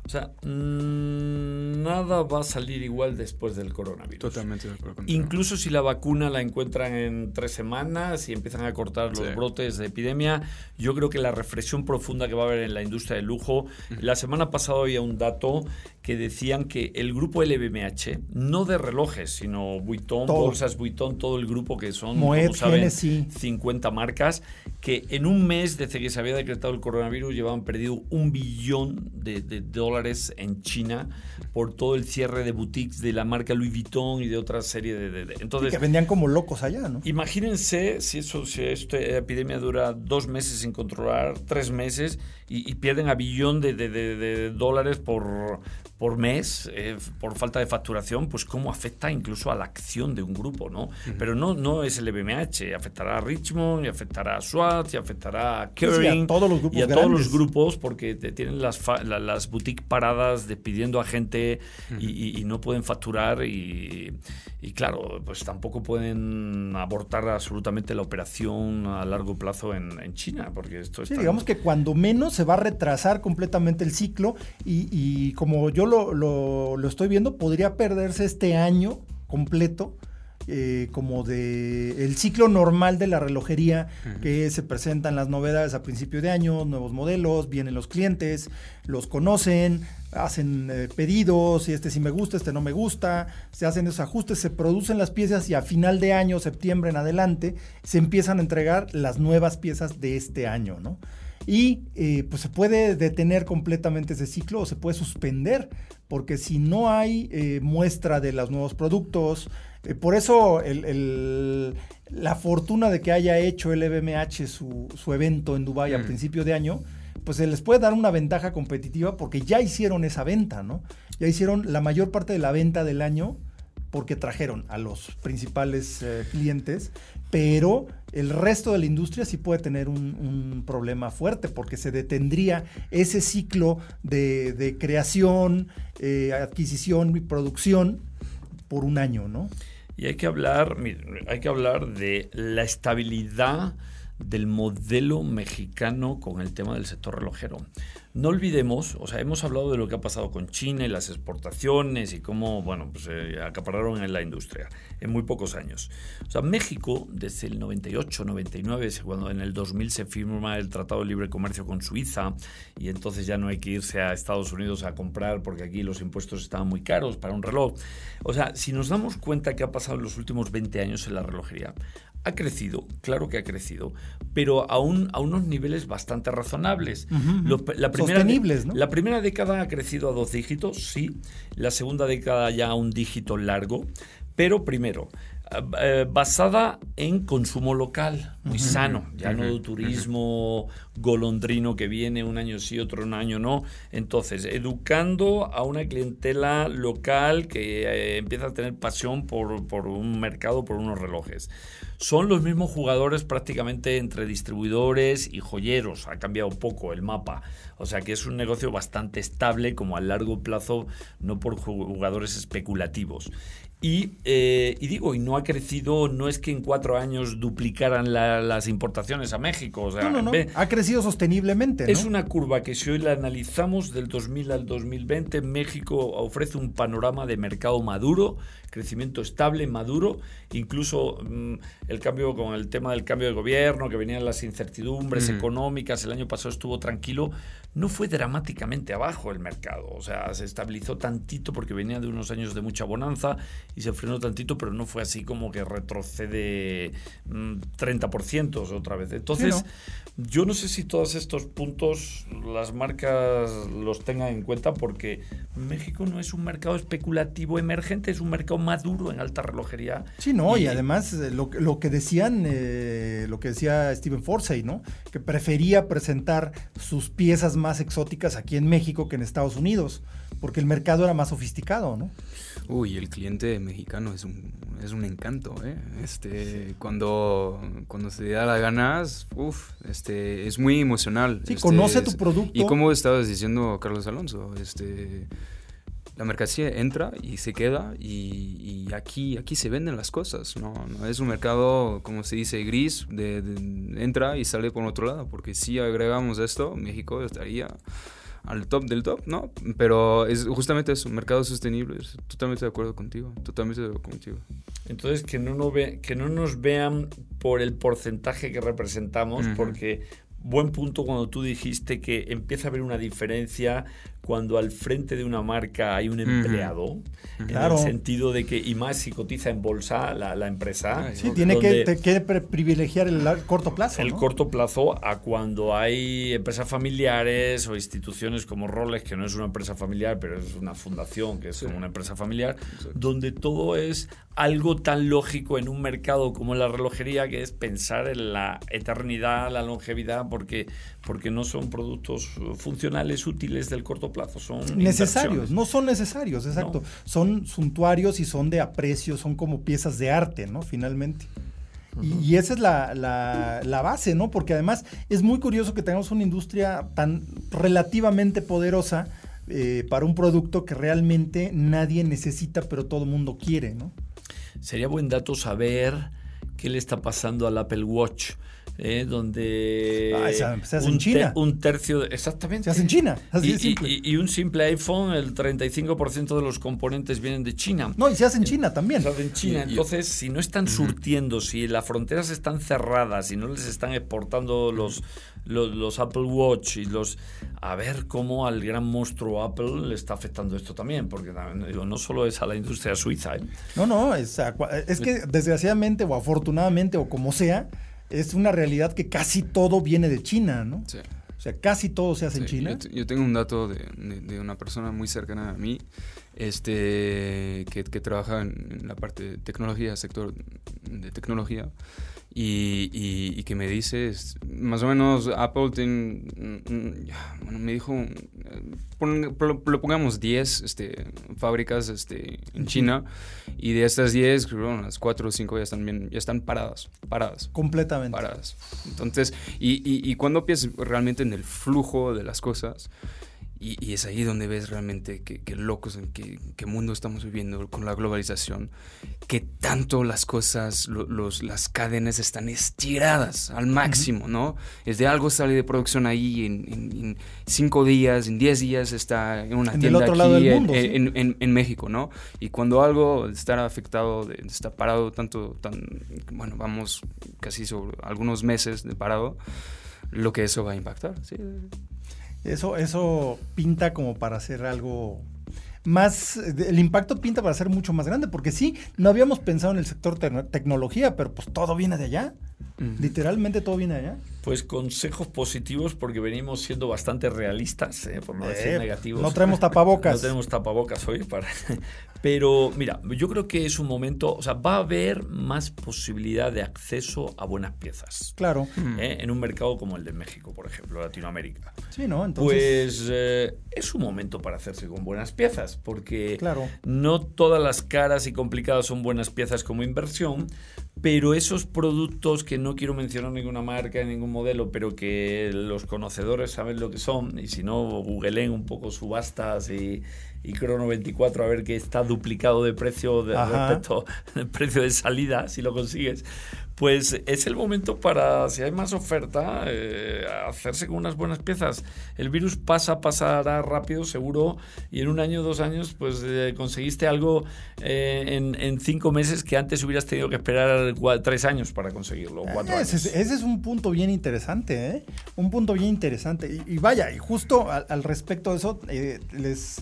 O sea, mm, nada va a salir igual después del coronavirus. Totalmente Incluso si la vacuna la encuentran en tres semanas y empiezan a cortar los brotes de epidemia, yo creo que la reflexión profunda que va a haber en la industria del lujo. La semana pasada había un dato que decían que el grupo LVMH, no de relojes, sino Vuitton, bolsas Vuitton, todo el grupo que son, como saben, 50 marcas, que en un mes desde que se había decretado el coronavirus llevaban perdido un billón de, dólares en China por todo el cierre de boutiques de la marca Louis Vuitton y de otra serie de... entonces, que vendían como locos allá, ¿no? Imagínense si, eso, si esta epidemia dura dos meses sin controlar, tres meses, y, pierden a billón de dólares por por mes eh, por falta de facturación, pues cómo afecta incluso a la acción de un grupo, ¿no? Pero no, no es el BMH, afectará a Richmond, y afectará a SWAT, y afectará a Kering, a todos los grupos y a todos los grupos porque tienen las, las boutiques paradas despidiendo a gente y, no pueden facturar y, claro, pues tampoco pueden abortar absolutamente la operación a largo plazo en, China, porque esto es... Sí, digamos que cuando menos se va a retrasar completamente el ciclo y, y como yo lo, estoy viendo, podría perderse este año completo. Eh, como de el ciclo normal de la relojería que se presentan las novedades a principio de año, nuevos modelos, vienen los clientes, los conocen, hacen eh, pedidos, y este sí me gusta, este no me gusta, se hacen esos ajustes, se producen las piezas y a final de año, septiembre en adelante, se empiezan a entregar las nuevas piezas de este año, ¿no? Y eh, pues se puede detener completamente ese ciclo o se puede suspender, porque si no hay eh, muestra de los nuevos productos, eh, por eso la fortuna de que haya hecho el EBMH su, su evento en Dubái a mm. principio de año, pues se les puede dar una ventaja competitiva porque ya hicieron esa venta, ¿no? Ya hicieron la mayor parte de la venta del año porque trajeron a los principales clientes pero el resto de la industria sí puede tener un, problema fuerte porque se detendría ese ciclo de, creación, eh, adquisición y producción por un año, ¿no? Y hay que hablar, hay que hablar de la estabilidad del modelo mexicano con el tema del sector relojero. No olvidemos, o sea, hemos hablado de lo que ha pasado con China y las exportaciones y cómo, bueno, pues eh, acapararon en la industria en muy pocos años. O sea, México, desde el 98, 99, cuando en el 2000 se firma el Tratado de Libre Comercio con Suiza y entonces ya no hay que irse a Estados Unidos a comprar porque aquí los impuestos estaban muy caros para un reloj. O sea, si nos damos cuenta que ha pasado en los últimos 20 años en la relojería, ha crecido, claro que ha crecido, pero aún a unos niveles bastante razonables. la primera Sostenibles, ¿no? La primera década ha crecido a dos dígitos, sí. La segunda década ya a un dígito largo. Pero primero, eh, basada en consumo local, muy sano, ya no de turismo golondrino que viene un año sí, otro un año no. Entonces, educando a una clientela local que eh, empieza a tener pasión por, por un mercado, por unos relojes. Son los mismos jugadores prácticamente entre distribuidores y joyeros, ha cambiado poco el mapa. O sea que es un negocio bastante estable como a largo plazo, no por jugadores especulativos. Eh, y, digo, y no ha crecido, no es que en cuatro años duplicaran las importaciones a México. O sea, no, no, no. ha crecido sosteniblemente. Es una curva que si hoy la analizamos del 2000 al 2020, México ofrece un panorama de mercado maduro, crecimiento estable, maduro, incluso mm, el cambio con el tema del cambio de gobierno, que venían las incertidumbres económicas, el año pasado estuvo tranquilo, no fue dramáticamente abajo el mercado, o sea, se estabilizó tantito porque venía de unos años de mucha bonanza y se frenó tantito, pero no fue así como que retrocede 30% mm, otra vez. Entonces, yo no sé si todos estos puntos las marcas los tengan en cuenta porque México no es un mercado especulativo emergente, es un mercado maduro en alta relojería. Sí, no, y, además eh, lo, lo, que decían, eh, lo que decía Steven Forsey, ¿no? Que prefería presentar sus piezas más exóticas aquí en México que en Estados Unidos, porque el mercado era más sofisticado, ¿no? Uy, el cliente mexicano es un, es un encanto, ¿eh? Este, cuando, cuando se da las ganas, uff, este, es muy emocional. Sí, este, conoce tu producto. Y como estabas diciendo, Carlos Alonso, este, la mercancía entra y se queda y, aquí, aquí se venden las cosas, ¿no? no es un mercado, como se dice, gris, de, entra y sale por otro lado, porque si agregamos esto, México estaría al top del top, ¿no? Pero es justamente eso, mercado sostenible, totalmente de acuerdo contigo, totalmente de acuerdo contigo. Entonces, que no, nos ve, que no nos vean por el porcentaje que representamos, porque buen punto cuando tú dijiste que empieza a haber una diferencia cuando al frente de una marca hay un empleado, en el sentido de que, y más si cotiza en bolsa la, empresa. Sí, tiene que, privilegiar el corto plazo. El corto plazo a cuando hay empresas familiares o instituciones como Rolex, que no es una empresa familiar, pero es una fundación, que es como una empresa familiar, donde todo es algo tan lógico en un mercado como la relojería, que es pensar en la eternidad, la longevidad, porque, porque no son productos funcionales útiles del corto plazo, son necesarios, no son necesarios, exacto. Son suntuarios y son de aprecio, son como piezas de arte, ¿no? Finalmente. y, esa es la, la, base, ¿no? Porque además es muy curioso que tengamos una industria tan relativamente poderosa eh, para un producto que realmente nadie necesita, pero todo el mundo quiere, ¿no? Sería buen dato saber qué le está pasando al Apple Watch. Eh, donde ah, se, hace un, en China. un tercio, exactamente. Se hace en China. y, un simple iPhone, el 35% de los componentes vienen de China. No, y se hace en China también. Se hace en China. Entonces, si no están surtiendo, si las fronteras están cerradas, si no les están exportando los, los, Apple Watch y los... A ver cómo al gran monstruo Apple le está afectando esto también, porque no solo es a la industria suiza. ¿eh? No, no, es, es que desgraciadamente o afortunadamente o como sea, es una realidad que casi todo viene de China, ¿no? Sí. O sea, casi todo se hace en China. Yo, tengo un dato de, una persona muy cercana a mí, este, que, que trabaja en, la parte de tecnología, sector de tecnología, y, y, que me dice, más o menos Apple bueno, me dijo, lo pongamos 10 este, fábricas este, en China y de estas 10, creo las 4 o 5 ya están, bien, ya están paradas, paradas. Completamente. Paradas. Entonces, y, y, y cuando piensas realmente en el flujo de las cosas, y, es ahí donde ves realmente qué locos en qué, mundo estamos viviendo con la globalización, que tanto las cosas, los, las cadenas están estiradas al máximo, ¿no? Es de algo sale de producción ahí en, cinco días, en diez días está en una tienda aquí en, México, ¿no? Y cuando algo está afectado, está parado tanto, tan, bueno, vamos casi sobre algunos meses de parado, lo que eso va a impactar, ¿sí? Eso, eso pinta como para hacer algo más, el impacto pinta para ser mucho más grande, porque sí, no habíamos pensado en el sector tecnología, pero pues todo viene de allá. Literalmente todo viene de allá. Pues consejos positivos porque venimos siendo bastante realistas, ¿eh? por no decir negativos. No tenemos tapabocas. no tenemos tapabocas hoy para, pero mira, yo creo que es un momento, o sea, va a haber más posibilidad de acceso a buenas piezas. Claro. ¿eh? En un mercado como el de México, por ejemplo, Latinoamérica. Sí, ¿no? Entonces... Pues eh, es un momento para hacerse con buenas piezas, porque claro. no todas las caras y complicadas son buenas piezas como inversión, pero esos productos que no quiero mencionar ninguna marca, ningún modelo, pero que los conocedores saben lo que son, y si no, googleen un poco subastas y, y Crono 24 a ver que está duplicado de precio de, respecto al precio de salida, si lo consigues, pues es el momento para, si hay más oferta, eh, hacerse con unas buenas piezas. El virus pasa, pasará rápido, seguro, y en un año, dos años, pues eh, conseguiste algo eh, en, cinco meses que antes hubieras tenido que esperar tres años para conseguirlo. Cuatro ese, es un punto bien interesante, ¿eh? Un punto bien interesante. Y, vaya, y justo al, respecto de eso, les,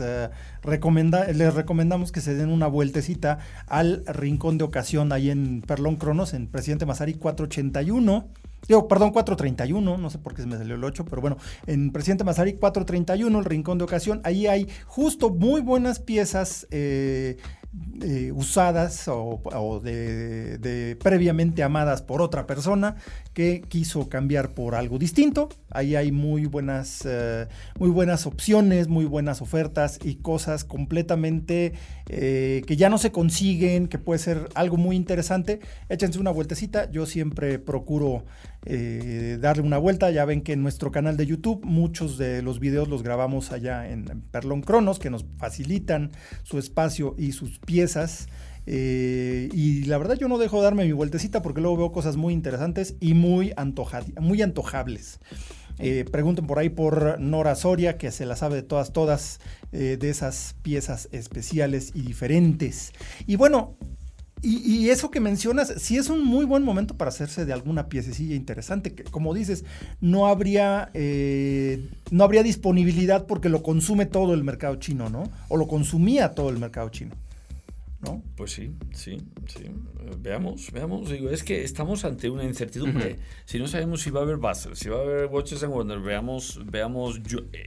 les recomendamos que se den una vueltecita al Rincón de Ocasión ahí en Perlón Cronos, en Presidente Masari 481. Digo, perdón, 431, no sé por qué se me salió el 8, pero bueno, en Presidente Masari 431, el Rincón de Ocasión, ahí hay justo muy buenas piezas eh, eh, usadas o, de, previamente amadas por otra persona que quiso cambiar por algo distinto. Ahí hay muy buenas, eh, muy buenas opciones, muy buenas ofertas y cosas completamente eh, que ya no se consiguen, que puede ser algo muy interesante. Échense una vueltecita. Yo siempre procuro darle una vuelta. Ya ven que en nuestro canal de YouTube muchos de los videos los grabamos allá en Perlon Cronos, que nos facilitan su espacio y sus piezas. Eh, y la verdad yo no dejo de darme mi vueltecita porque luego veo cosas muy interesantes y muy, muy antojables. Eh, pregunten por ahí por Nora Soria, que se la sabe de todas, todas, eh, de esas piezas especiales y diferentes. Y bueno, y, eso que mencionas, sí es un muy buen momento para hacerse de alguna piececilla interesante, que como dices, no habría, no habría disponibilidad porque lo consume todo el mercado chino, ¿no? O lo consumía todo el mercado chino. Pues sí, sí, sí. Veamos, veamos. Digo, es que estamos ante una incertidumbre. Si no sabemos si va a haber Basel, si va a haber Watches and Wonders, veamos, veamos,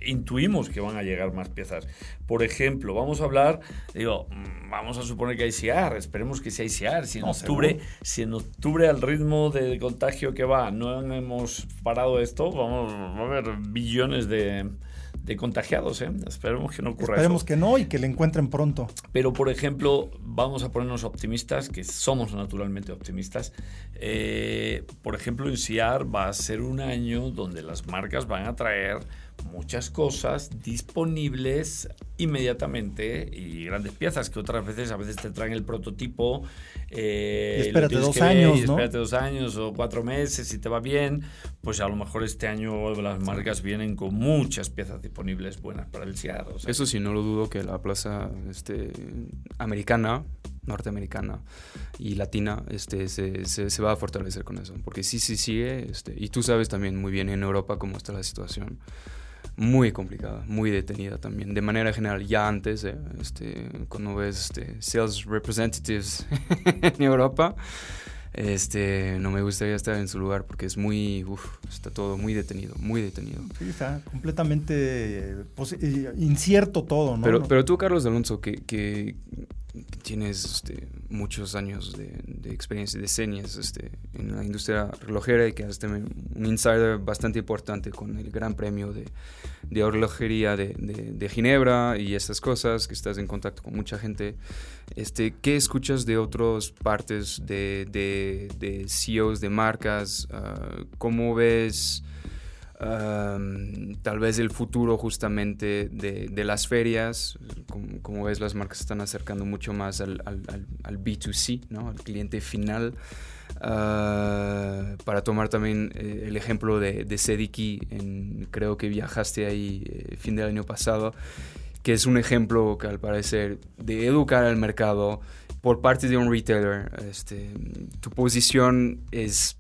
intuimos que van a llegar más piezas. Por ejemplo, vamos a hablar, digo, mm, vamos a suponer que hay CIAR, esperemos que sea ICR. Si en octubre, si en octubre al ritmo de contagio que va no hemos parado esto, vamos, va a haber billones de de contagiados. ¿eh? Esperemos que no ocurra Esperemos que no y que le encuentren pronto. Pero, por ejemplo, vamos a ponernos optimistas, que somos naturalmente optimistas. Eh, por ejemplo, en CIAR va a ser un año donde las marcas van a traer muchas cosas disponibles inmediatamente y grandes piezas que otras veces a veces te traen el prototipo eh, espérate dos años ¿no? espérate dos años o cuatro meses si te va bien pues a lo mejor este año las marcas vienen con muchas piezas disponibles buenas para el CIAR eso sí no lo dudo que la plaza este, americana norteamericana y latina este, se, se, va a fortalecer con eso porque sí sí sigue este, y tú sabes también muy bien en Europa cómo está la situación muy complicada, muy detenida también. De manera general, ya antes, eh, este, cuando ves este, sales representatives en Europa, este, no me gustaría estar en su lugar porque es muy, está todo muy detenido, muy detenido. Sí, está completamente pues, eh, incierto todo, ¿no? Pero, pero tú, Carlos Alonso, que, que tienes este, muchos años de, experiencia, de señas este, en la industria relojera y que has un insider bastante importante con el Gran Premio de, de Relojería de, de, Ginebra y estas cosas, que estás en contacto con mucha gente. Este, ¿Qué escuchas de otras partes de, CEOs de marcas? Uh, ¿Cómo ves tal vez el futuro justamente de, las ferias, como, ves las marcas están acercando mucho más al, al, B2C, ¿no? al cliente final. Ah, para tomar también eh, el ejemplo de, de Sediki, en, creo que viajaste ahí eh, fin del año pasado, que es un ejemplo que al parecer de educar al mercado por parte de un retailer, este, tu posición es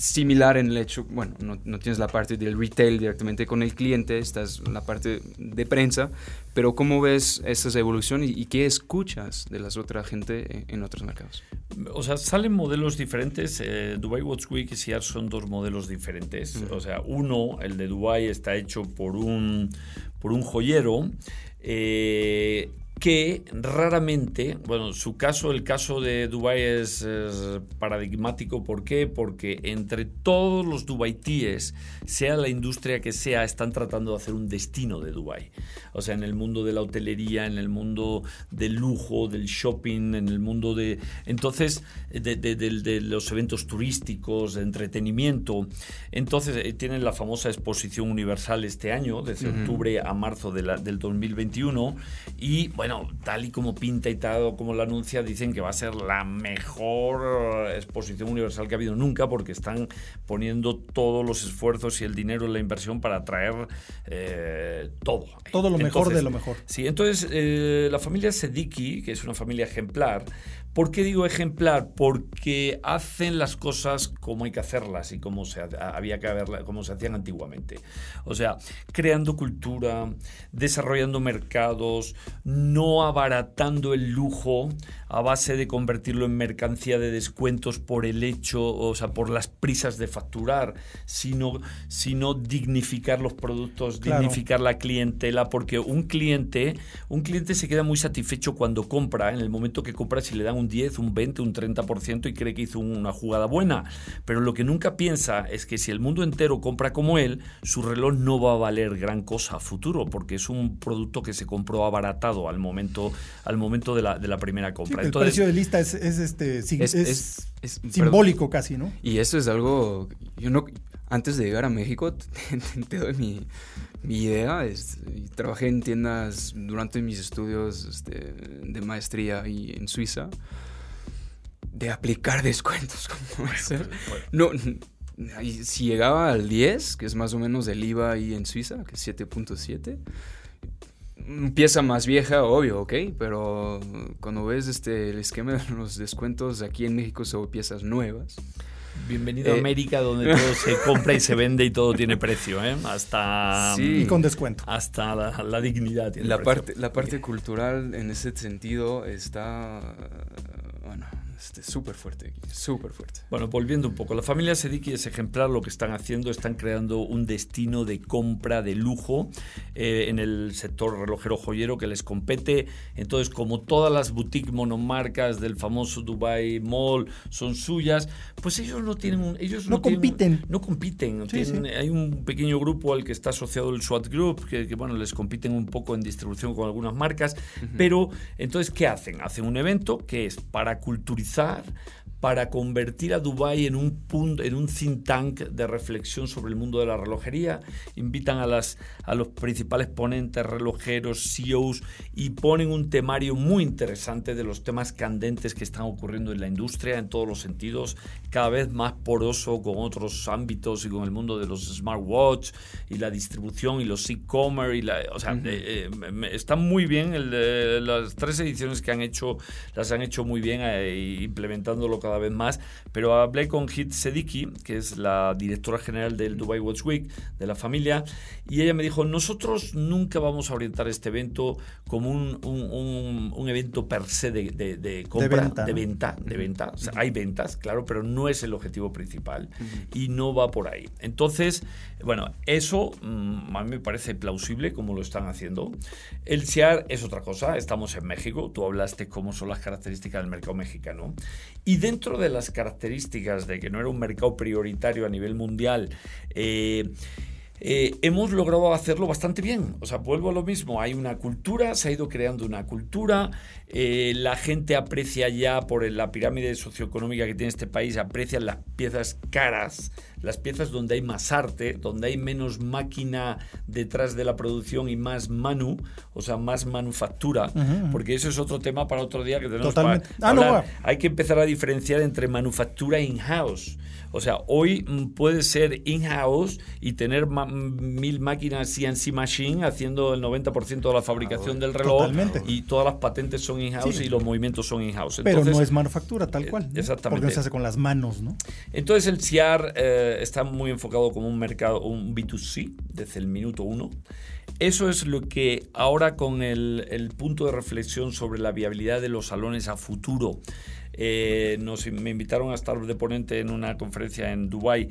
similar en el hecho, bueno, no, no, tienes la parte del retail directamente con el cliente, estás en la parte de prensa, pero ¿cómo ves estas evoluciones y, qué escuchas de las otras gente en, otros mercados? O sea, salen modelos diferentes. Eh, Dubai Watch Week y Sears son dos modelos diferentes. O sea, uno, el de Dubai, está hecho por un, por un joyero. Eh, que raramente, bueno, su caso, el caso de Dubai es, paradigmático. ¿Por qué? Porque entre todos los dubaitíes, sea la industria que sea, están tratando de hacer un destino de Dubai. O sea, en el mundo de la hotelería, en el mundo del lujo, del shopping, en el mundo de... Entonces, de, los eventos turísticos, de entretenimiento. Entonces, eh, tienen la famosa exposición universal este año, desde octubre a marzo del 2021. Y, bueno, tal y como pinta y tal como lo anuncia, dicen que va a ser la mejor exposición universal que ha habido nunca porque están poniendo todos los esfuerzos y el dinero en la inversión para traer eh, todo. Todo lo mejor de lo mejor. Sí, entonces eh, la familia Sediki, que es una familia ejemplar, ¿Por qué digo ejemplar? Porque hacen las cosas como hay que hacerlas y como se, había que haberla, como se hacían antiguamente. O sea, creando cultura, desarrollando mercados, no abaratando el lujo a base de convertirlo en mercancía de descuentos por el hecho, o sea, por las prisas de facturar, sino, sino dignificar los productos, dignificar la clientela, porque un cliente, un cliente se queda muy satisfecho cuando compra, en el momento que compra, si le dan un 10, un 20, un 30% y cree que hizo una jugada buena. Pero lo que nunca piensa es que si el mundo entero compra como él, su reloj no va a valer gran cosa a futuro, porque es un producto que se compró abaratado al momento, al momento de, la, de la primera compra. el precio de lista es, este, es, simbólico casi, ¿no? Y eso es algo, yo no, antes de llegar a México, te, doy mi, idea. trabajé en tiendas durante mis estudios este, de maestría y en Suiza. De aplicar descuentos como No, si llegaba al 10, que es más o menos el IVA ahí en Suiza, que es 7.7, pieza más vieja, obvio, ok, pero cuando ves este, el esquema de los descuentos, aquí en México son piezas nuevas. Bienvenido a eh, América, donde todo se compra y se vende y todo tiene precio, ¿eh? Hasta. Y con descuento. Hasta la, dignidad la Parte, la parte cultural en ese sentido está. Bueno, súper fuerte, súper fuerte. Bueno, volviendo un poco, la familia Sediki es ejemplar lo que están haciendo, están creando un destino de compra de lujo eh, en el sector relojero joyero que les compete. Entonces, como todas las boutiques monomarcas del famoso Dubai Mall son suyas, pues ellos no tienen, ellos no, compiten, no compiten. Hay un pequeño grupo al que está asociado el SWAT Group que, bueno les compiten un poco en distribución con algunas marcas, pero entonces qué hacen? Hacen un evento que es para culturizar pensar para convertir a Dubai en un punto, en un think tank de reflexión sobre el mundo de la relojería. Invitan a, las, a los principales ponentes, relojeros, CEOs y ponen un temario muy interesante de los temas candentes que están ocurriendo en la industria en todos los sentidos, cada vez más poroso con otros ámbitos y con el mundo de los smartwatch y la distribución y los e-commerce. Y o sea, eh, eh, están muy bien. las tres ediciones que han hecho las han hecho muy bien. Eh, implementándolo cada vez más, pero hablé con Hit Sediki, que es la directora general del Dubai Watch Week, de la familia, y ella me dijo, nosotros nunca vamos a orientar este evento como un, un, evento per se de, de, compra, de venta, de venta. hay ventas, claro, pero no es el objetivo principal y no va por ahí. Entonces, bueno, eso mm, a mí me parece plausible como lo están haciendo. El SIAR es otra cosa, estamos en México, tú hablaste cómo son las características del mercado mexicano. Y dentro de las características de que no era un mercado prioritario a nivel mundial, eh, eh, hemos logrado hacerlo bastante bien. O sea, vuelvo a lo mismo, hay una cultura, se ha ido creando una cultura, eh, la gente aprecia ya por la pirámide socioeconómica que tiene este país, aprecia las piezas caras, las piezas donde hay más arte, donde hay menos máquina detrás de la producción y más manu, o sea, más manufactura, porque eso es otro tema para otro día que tenemos Totalmente. Ah, hay que empezar a diferenciar entre manufactura e in-house. O sea, hoy mm, puede ser in-house y tener mil máquinas CNC Machine haciendo el 90% de la fabricación ah, del reloj y todas las patentes son in-house y los movimientos son in-house. Pero no es manufactura tal cual. Exactamente. Porque se hace con las manos, ¿no? Entonces el CIAR eh, está muy enfocado como un mercado, un B2C desde el minuto uno. Eso es lo que ahora con el, punto de reflexión sobre la viabilidad de los salones a futuro eh, nos, me invitaron a estar de ponente en una conferencia en Dubái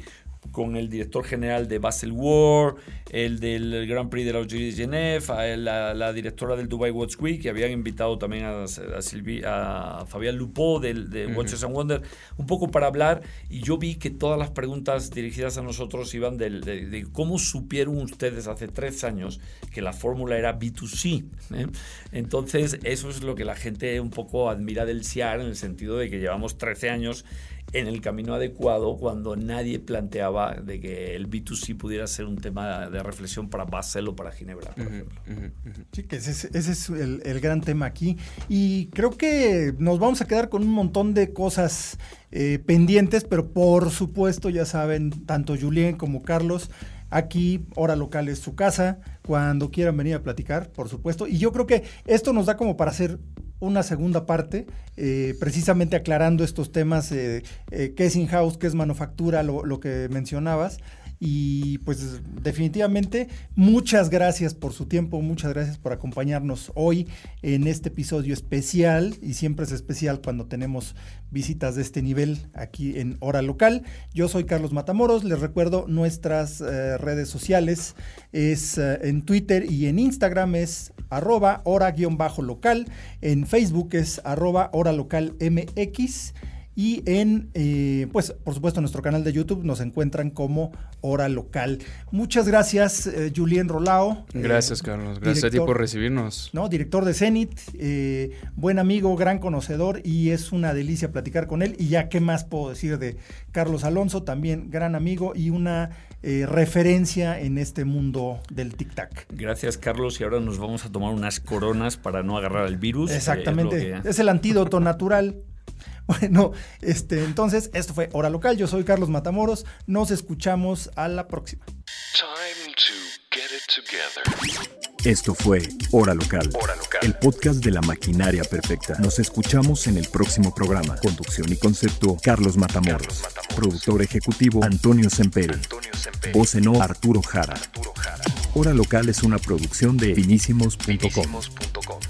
con el director general de Basel War, el del Grand Prix de la de Genève, la, la, directora del Dubai Watch Week, que habían invitado también a, a, Fabián Lupó del, de Watches and Wonder, un poco para hablar, y yo vi que todas las preguntas dirigidas a nosotros iban de, de, cómo supieron ustedes hace tres años que la fórmula era B2C. ¿eh? Entonces, eso es lo que la gente un poco admira del CIAR, en el sentido de que llevamos 13 años en el camino adecuado cuando nadie planteaba de que el B2C pudiera ser un tema de reflexión para Basel o para Ginebra, por ejemplo. Sí, que ese, es el, gran tema aquí. Y creo que nos vamos a quedar con un montón de cosas eh, pendientes, pero por supuesto, ya saben, tanto Julien como Carlos, aquí, hora local es su casa, cuando quieran venir a platicar, por supuesto. Y yo creo que esto nos da como para hacer una segunda parte, eh, precisamente aclarando estos temas, eh, eh, qué es in-house, qué es manufactura, lo, lo, que mencionabas. Y pues definitivamente muchas gracias por su tiempo, muchas gracias por acompañarnos hoy en este episodio especial. Y siempre es especial cuando tenemos visitas de este nivel aquí en Hora Local. Yo soy Carlos Matamoros, les recuerdo nuestras eh, redes sociales es eh, en Twitter y en Instagram es arroba hora-local, en Facebook es arroba hora local MX y en, eh, pues, por supuesto, en nuestro canal de YouTube nos encuentran como Hora Local. Muchas gracias, eh, Julien Rolao. Eh, gracias, Carlos. Gracias a ti por recibirnos. ¿no? Director de Zenit, buen amigo, gran conocedor y es una delicia platicar con él. Y ya, ¿qué más puedo decir de Carlos Alonso? También gran amigo y una referencia en este mundo del tic-tac. Gracias, Carlos. Y ahora nos vamos a tomar unas coronas para no agarrar el virus. Exactamente. es el antídoto natural. Bueno, este, entonces, esto fue Hora Local. Yo soy Carlos Matamoros. Nos escuchamos a la próxima. Esto fue Hora Local, el podcast de la maquinaria perfecta. Nos escuchamos en el próximo programa. Conducción y concepto, Carlos Matamoros. Productor ejecutivo, Antonio Semperi. Voz en o, Arturo Jara. Hora Local es una producción de finísimos.com.